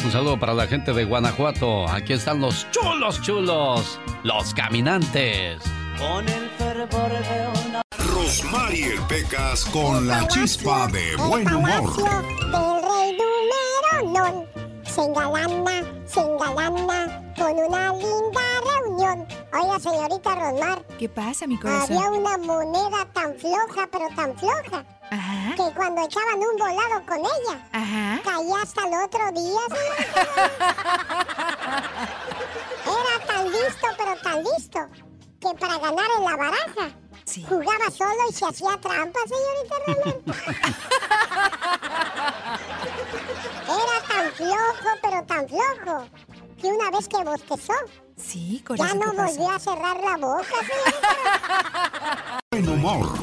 Un saludo para la gente de Guanajuato. Aquí están los chulos chulos, los caminantes. Con el fervor de una... Rosmarie Pecas con la chispa de buen humor. Del rey número se engalana, se engalana con una linda reunión. Oiga, señorita Rosmar. ¿Qué pasa, mi corazón? Había una moneda tan floja, pero tan floja. Ajá. Que cuando echaban un volado con ella, Ajá. caía hasta el otro día. Era tan listo, pero tan listo, que para ganar en la baraja, jugaba solo y se hacía trampa, señorita Rosmar. Era tan flojo, pero tan flojo, que una vez que bostezó, Sí, ya no volvió a cerrar la boca, señorita. Buen humor.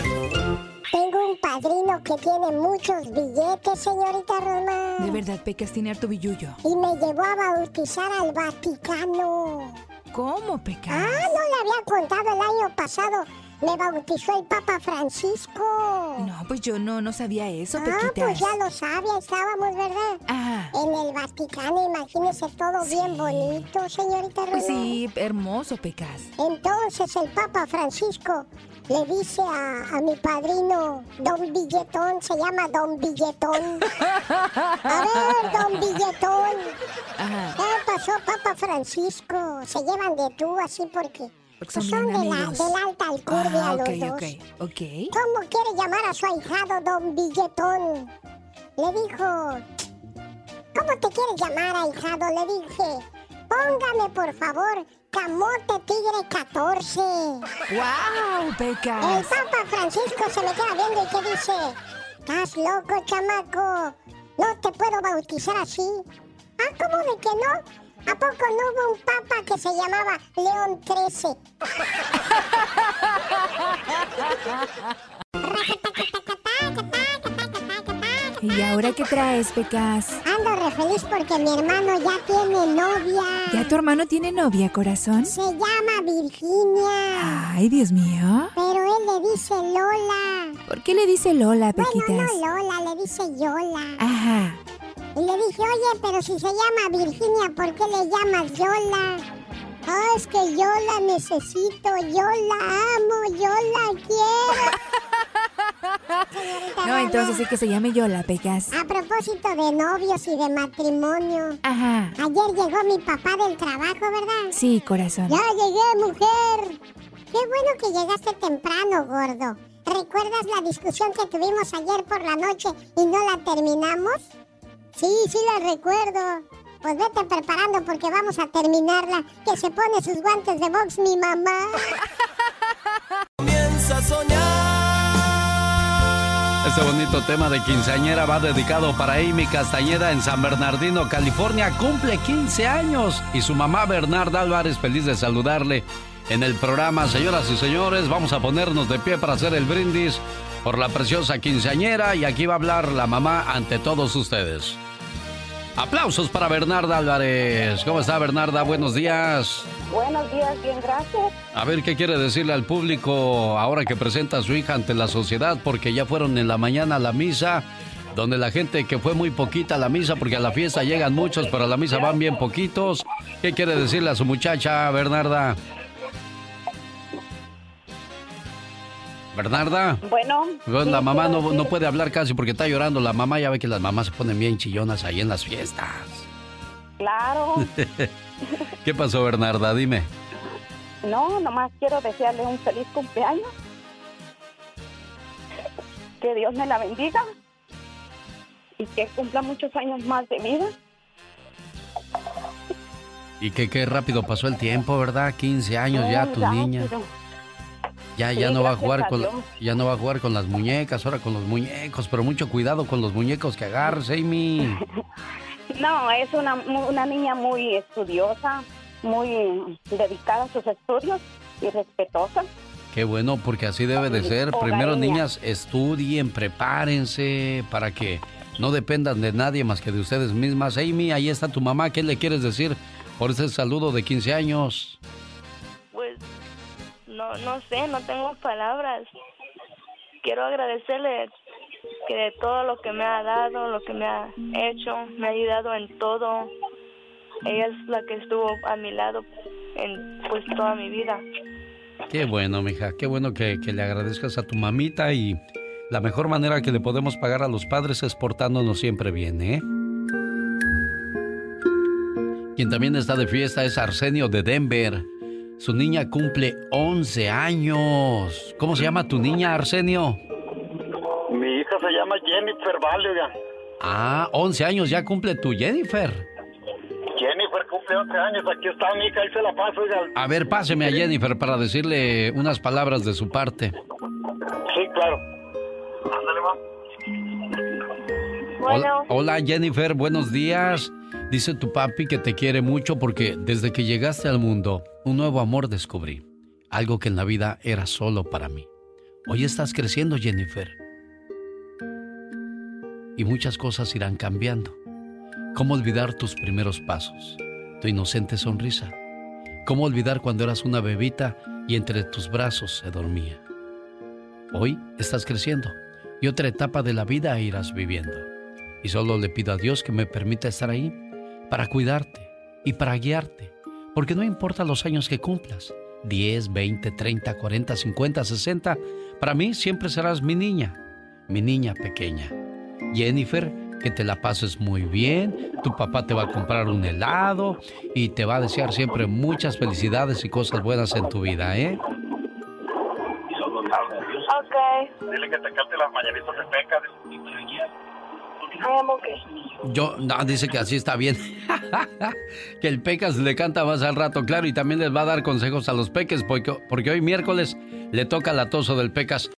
Tengo un padrino que tiene muchos billetes, señorita Rosmar. De verdad, Pecas tiene harto billullo. Y me llevó a bautizar al Vaticano. ¿Cómo, Pecas? Ah, no le había contado el año pasado. Me bautizó el Papa Francisco. No, pues yo no, no sabía eso, Ah, Pequitas. pues ya lo sabía, estábamos, ¿verdad? Ajá. En el Vaticano, imagínese todo bien bonito, señorita Rosmar. Pues sí, hermoso, Pecas. Entonces el Papa Francisco le dice a, a mi padrino, Don Billetón, se llama Don Billetón. A ver, Don Billetón. Ajá. ¿Qué pasó, Papa Francisco? Se llevan de tú así porque Porque pues son de la, de la alta alcurnia Ah, los dos. ¿Cómo quiere llamar a su ahijado Don Billetón? Le dijo, ¿cómo te quieres llamar, ahijado? Le dije, póngame por favor Camote Tigre 14. ¡Wow, El Pecas! Papa Francisco se me queda viendo y que dice, ¿estás loco, chamaco? No te puedo bautizar así. Ah, ¿cómo de que no? ¿A poco no hubo un papa que se llamaba León 13? ¿Y ahora qué traes, Pecas? Ando re feliz porque mi hermano ya tiene novia. ¿Ya tu hermano tiene novia, corazón? Se llama Virginia. Ay, Dios mío. Pero él le dice Lola. ¿Por qué le dice Lola, Bueno, Pequitas? no Lola, le dice Yola. Ajá. Y le dije, oye, pero si se llama Virginia, ¿por qué le llamas Yola? Ah, es que yo la necesito, yo la amo, yo la quiero. Señorita No, entonces sí que se llame Yola, Pecas. A propósito de novios y de matrimonio. Ajá. Ayer llegó mi papá del trabajo, ¿verdad? Sí, corazón. Ya llegué, mujer. Qué bueno que llegaste temprano, gordo. ¿Recuerdas la discusión que tuvimos ayer por la noche y no la terminamos? Sí, sí la recuerdo. Pues vete preparando porque vamos a terminarla. Que se pone sus guantes de box mi mamá. Comienza a soñar. Este bonito tema de quinceañera va dedicado para Amy Castañeda en San Bernardino, California. Cumple 15 años y su mamá Bernarda Álvarez feliz de saludarle en el programa. Señoras y señores, vamos a ponernos de pie para hacer el brindis por la preciosa quinceañera y aquí va a hablar la mamá ante todos ustedes. Aplausos para Bernarda Álvarez. ¿Cómo está Bernarda? Buenos días. Buenos días, bien, gracias. A ver qué quiere decirle al público ahora que presenta a su hija ante la sociedad, porque ya fueron en la mañana a la misa, donde la gente que fue muy poquita a la misa, porque a la fiesta llegan muchos, pero a la misa van bien poquitos. ¿Qué quiere decirle a su muchacha, Bernarda? Bernarda. Bueno. Pues la mamá no, no puede hablar casi porque está llorando. La mamá ya ve que las mamás se ponen bien chillonas ahí en las fiestas. Claro. ¿Qué pasó, Bernarda? Dime. No, nomás quiero desearle un feliz cumpleaños. Que Dios me la bendiga. Y que cumpla muchos años más de vida. Y que qué rápido pasó el tiempo, ¿verdad? 15 años ya tu rápido. niña. Ya, Sí, ya no va a jugar a con ya no va a jugar con las muñecas, ahora con los muñecos, pero mucho cuidado con los muñecos que agarres, Amy. No, es una, mu- una niña muy estudiosa, muy dedicada a sus estudios y respetuosa. Qué bueno, porque así debe de ser. Primero, niñas, estudien, prepárense para que no dependan de nadie más que de ustedes mismas. Amy, ahí está tu mamá. ¿Qué le quieres decir por ese saludo de 15 años? Pues no, no sé, no tengo palabras. Quiero agradecerle que todo lo que me ha dado, lo que me ha hecho, me ha ayudado en todo. Ella es la que estuvo a mi lado en pues toda mi vida. Qué bueno, mija, qué bueno que, que le agradezcas a tu mamita y la mejor manera que le podemos pagar a los padres es portándonos siempre bien, ¿eh? Quien también está de fiesta es Arsenio de Denver. Su niña cumple 11 años. ¿Cómo se llama tu niña, Arsenio? Mi hija se llama Jennifer Vale, Ah, 11 años ya cumple tu Jennifer. Jennifer cumple 11 años, aquí está mi hija, ahí se la paso, oiga. A ver, páseme a Jennifer para decirle unas palabras de su parte. Sí, claro. Ándale, Hola, hola Jennifer, buenos días. Dice tu papi que te quiere mucho porque desde que llegaste al mundo, un nuevo amor descubrí. Algo que en la vida era solo para mí. Hoy estás creciendo, Jennifer. Y muchas cosas irán cambiando. ¿Cómo olvidar tus primeros pasos? Tu inocente sonrisa. ¿Cómo olvidar cuando eras una bebita y entre tus brazos se dormía? Hoy estás creciendo y otra etapa de la vida irás viviendo. Y solo le pido a Dios que me permita estar ahí para cuidarte y para guiarte. Porque no importa los años que cumplas, 10, 20, 30, 40, 50, 60, para mí siempre serás mi niña, mi niña pequeña. Jennifer, que te la pases muy bien, tu papá te va a comprar un helado y te va a desear siempre muchas felicidades y cosas buenas en tu vida, ¿eh? Ok. Dile que te cante las mañanitas de peca. Yo, no, dice que así está bien. que el Pecas le canta más al rato, claro, y también les va a dar consejos a los peques, porque, porque hoy miércoles le toca la toso del Pecas.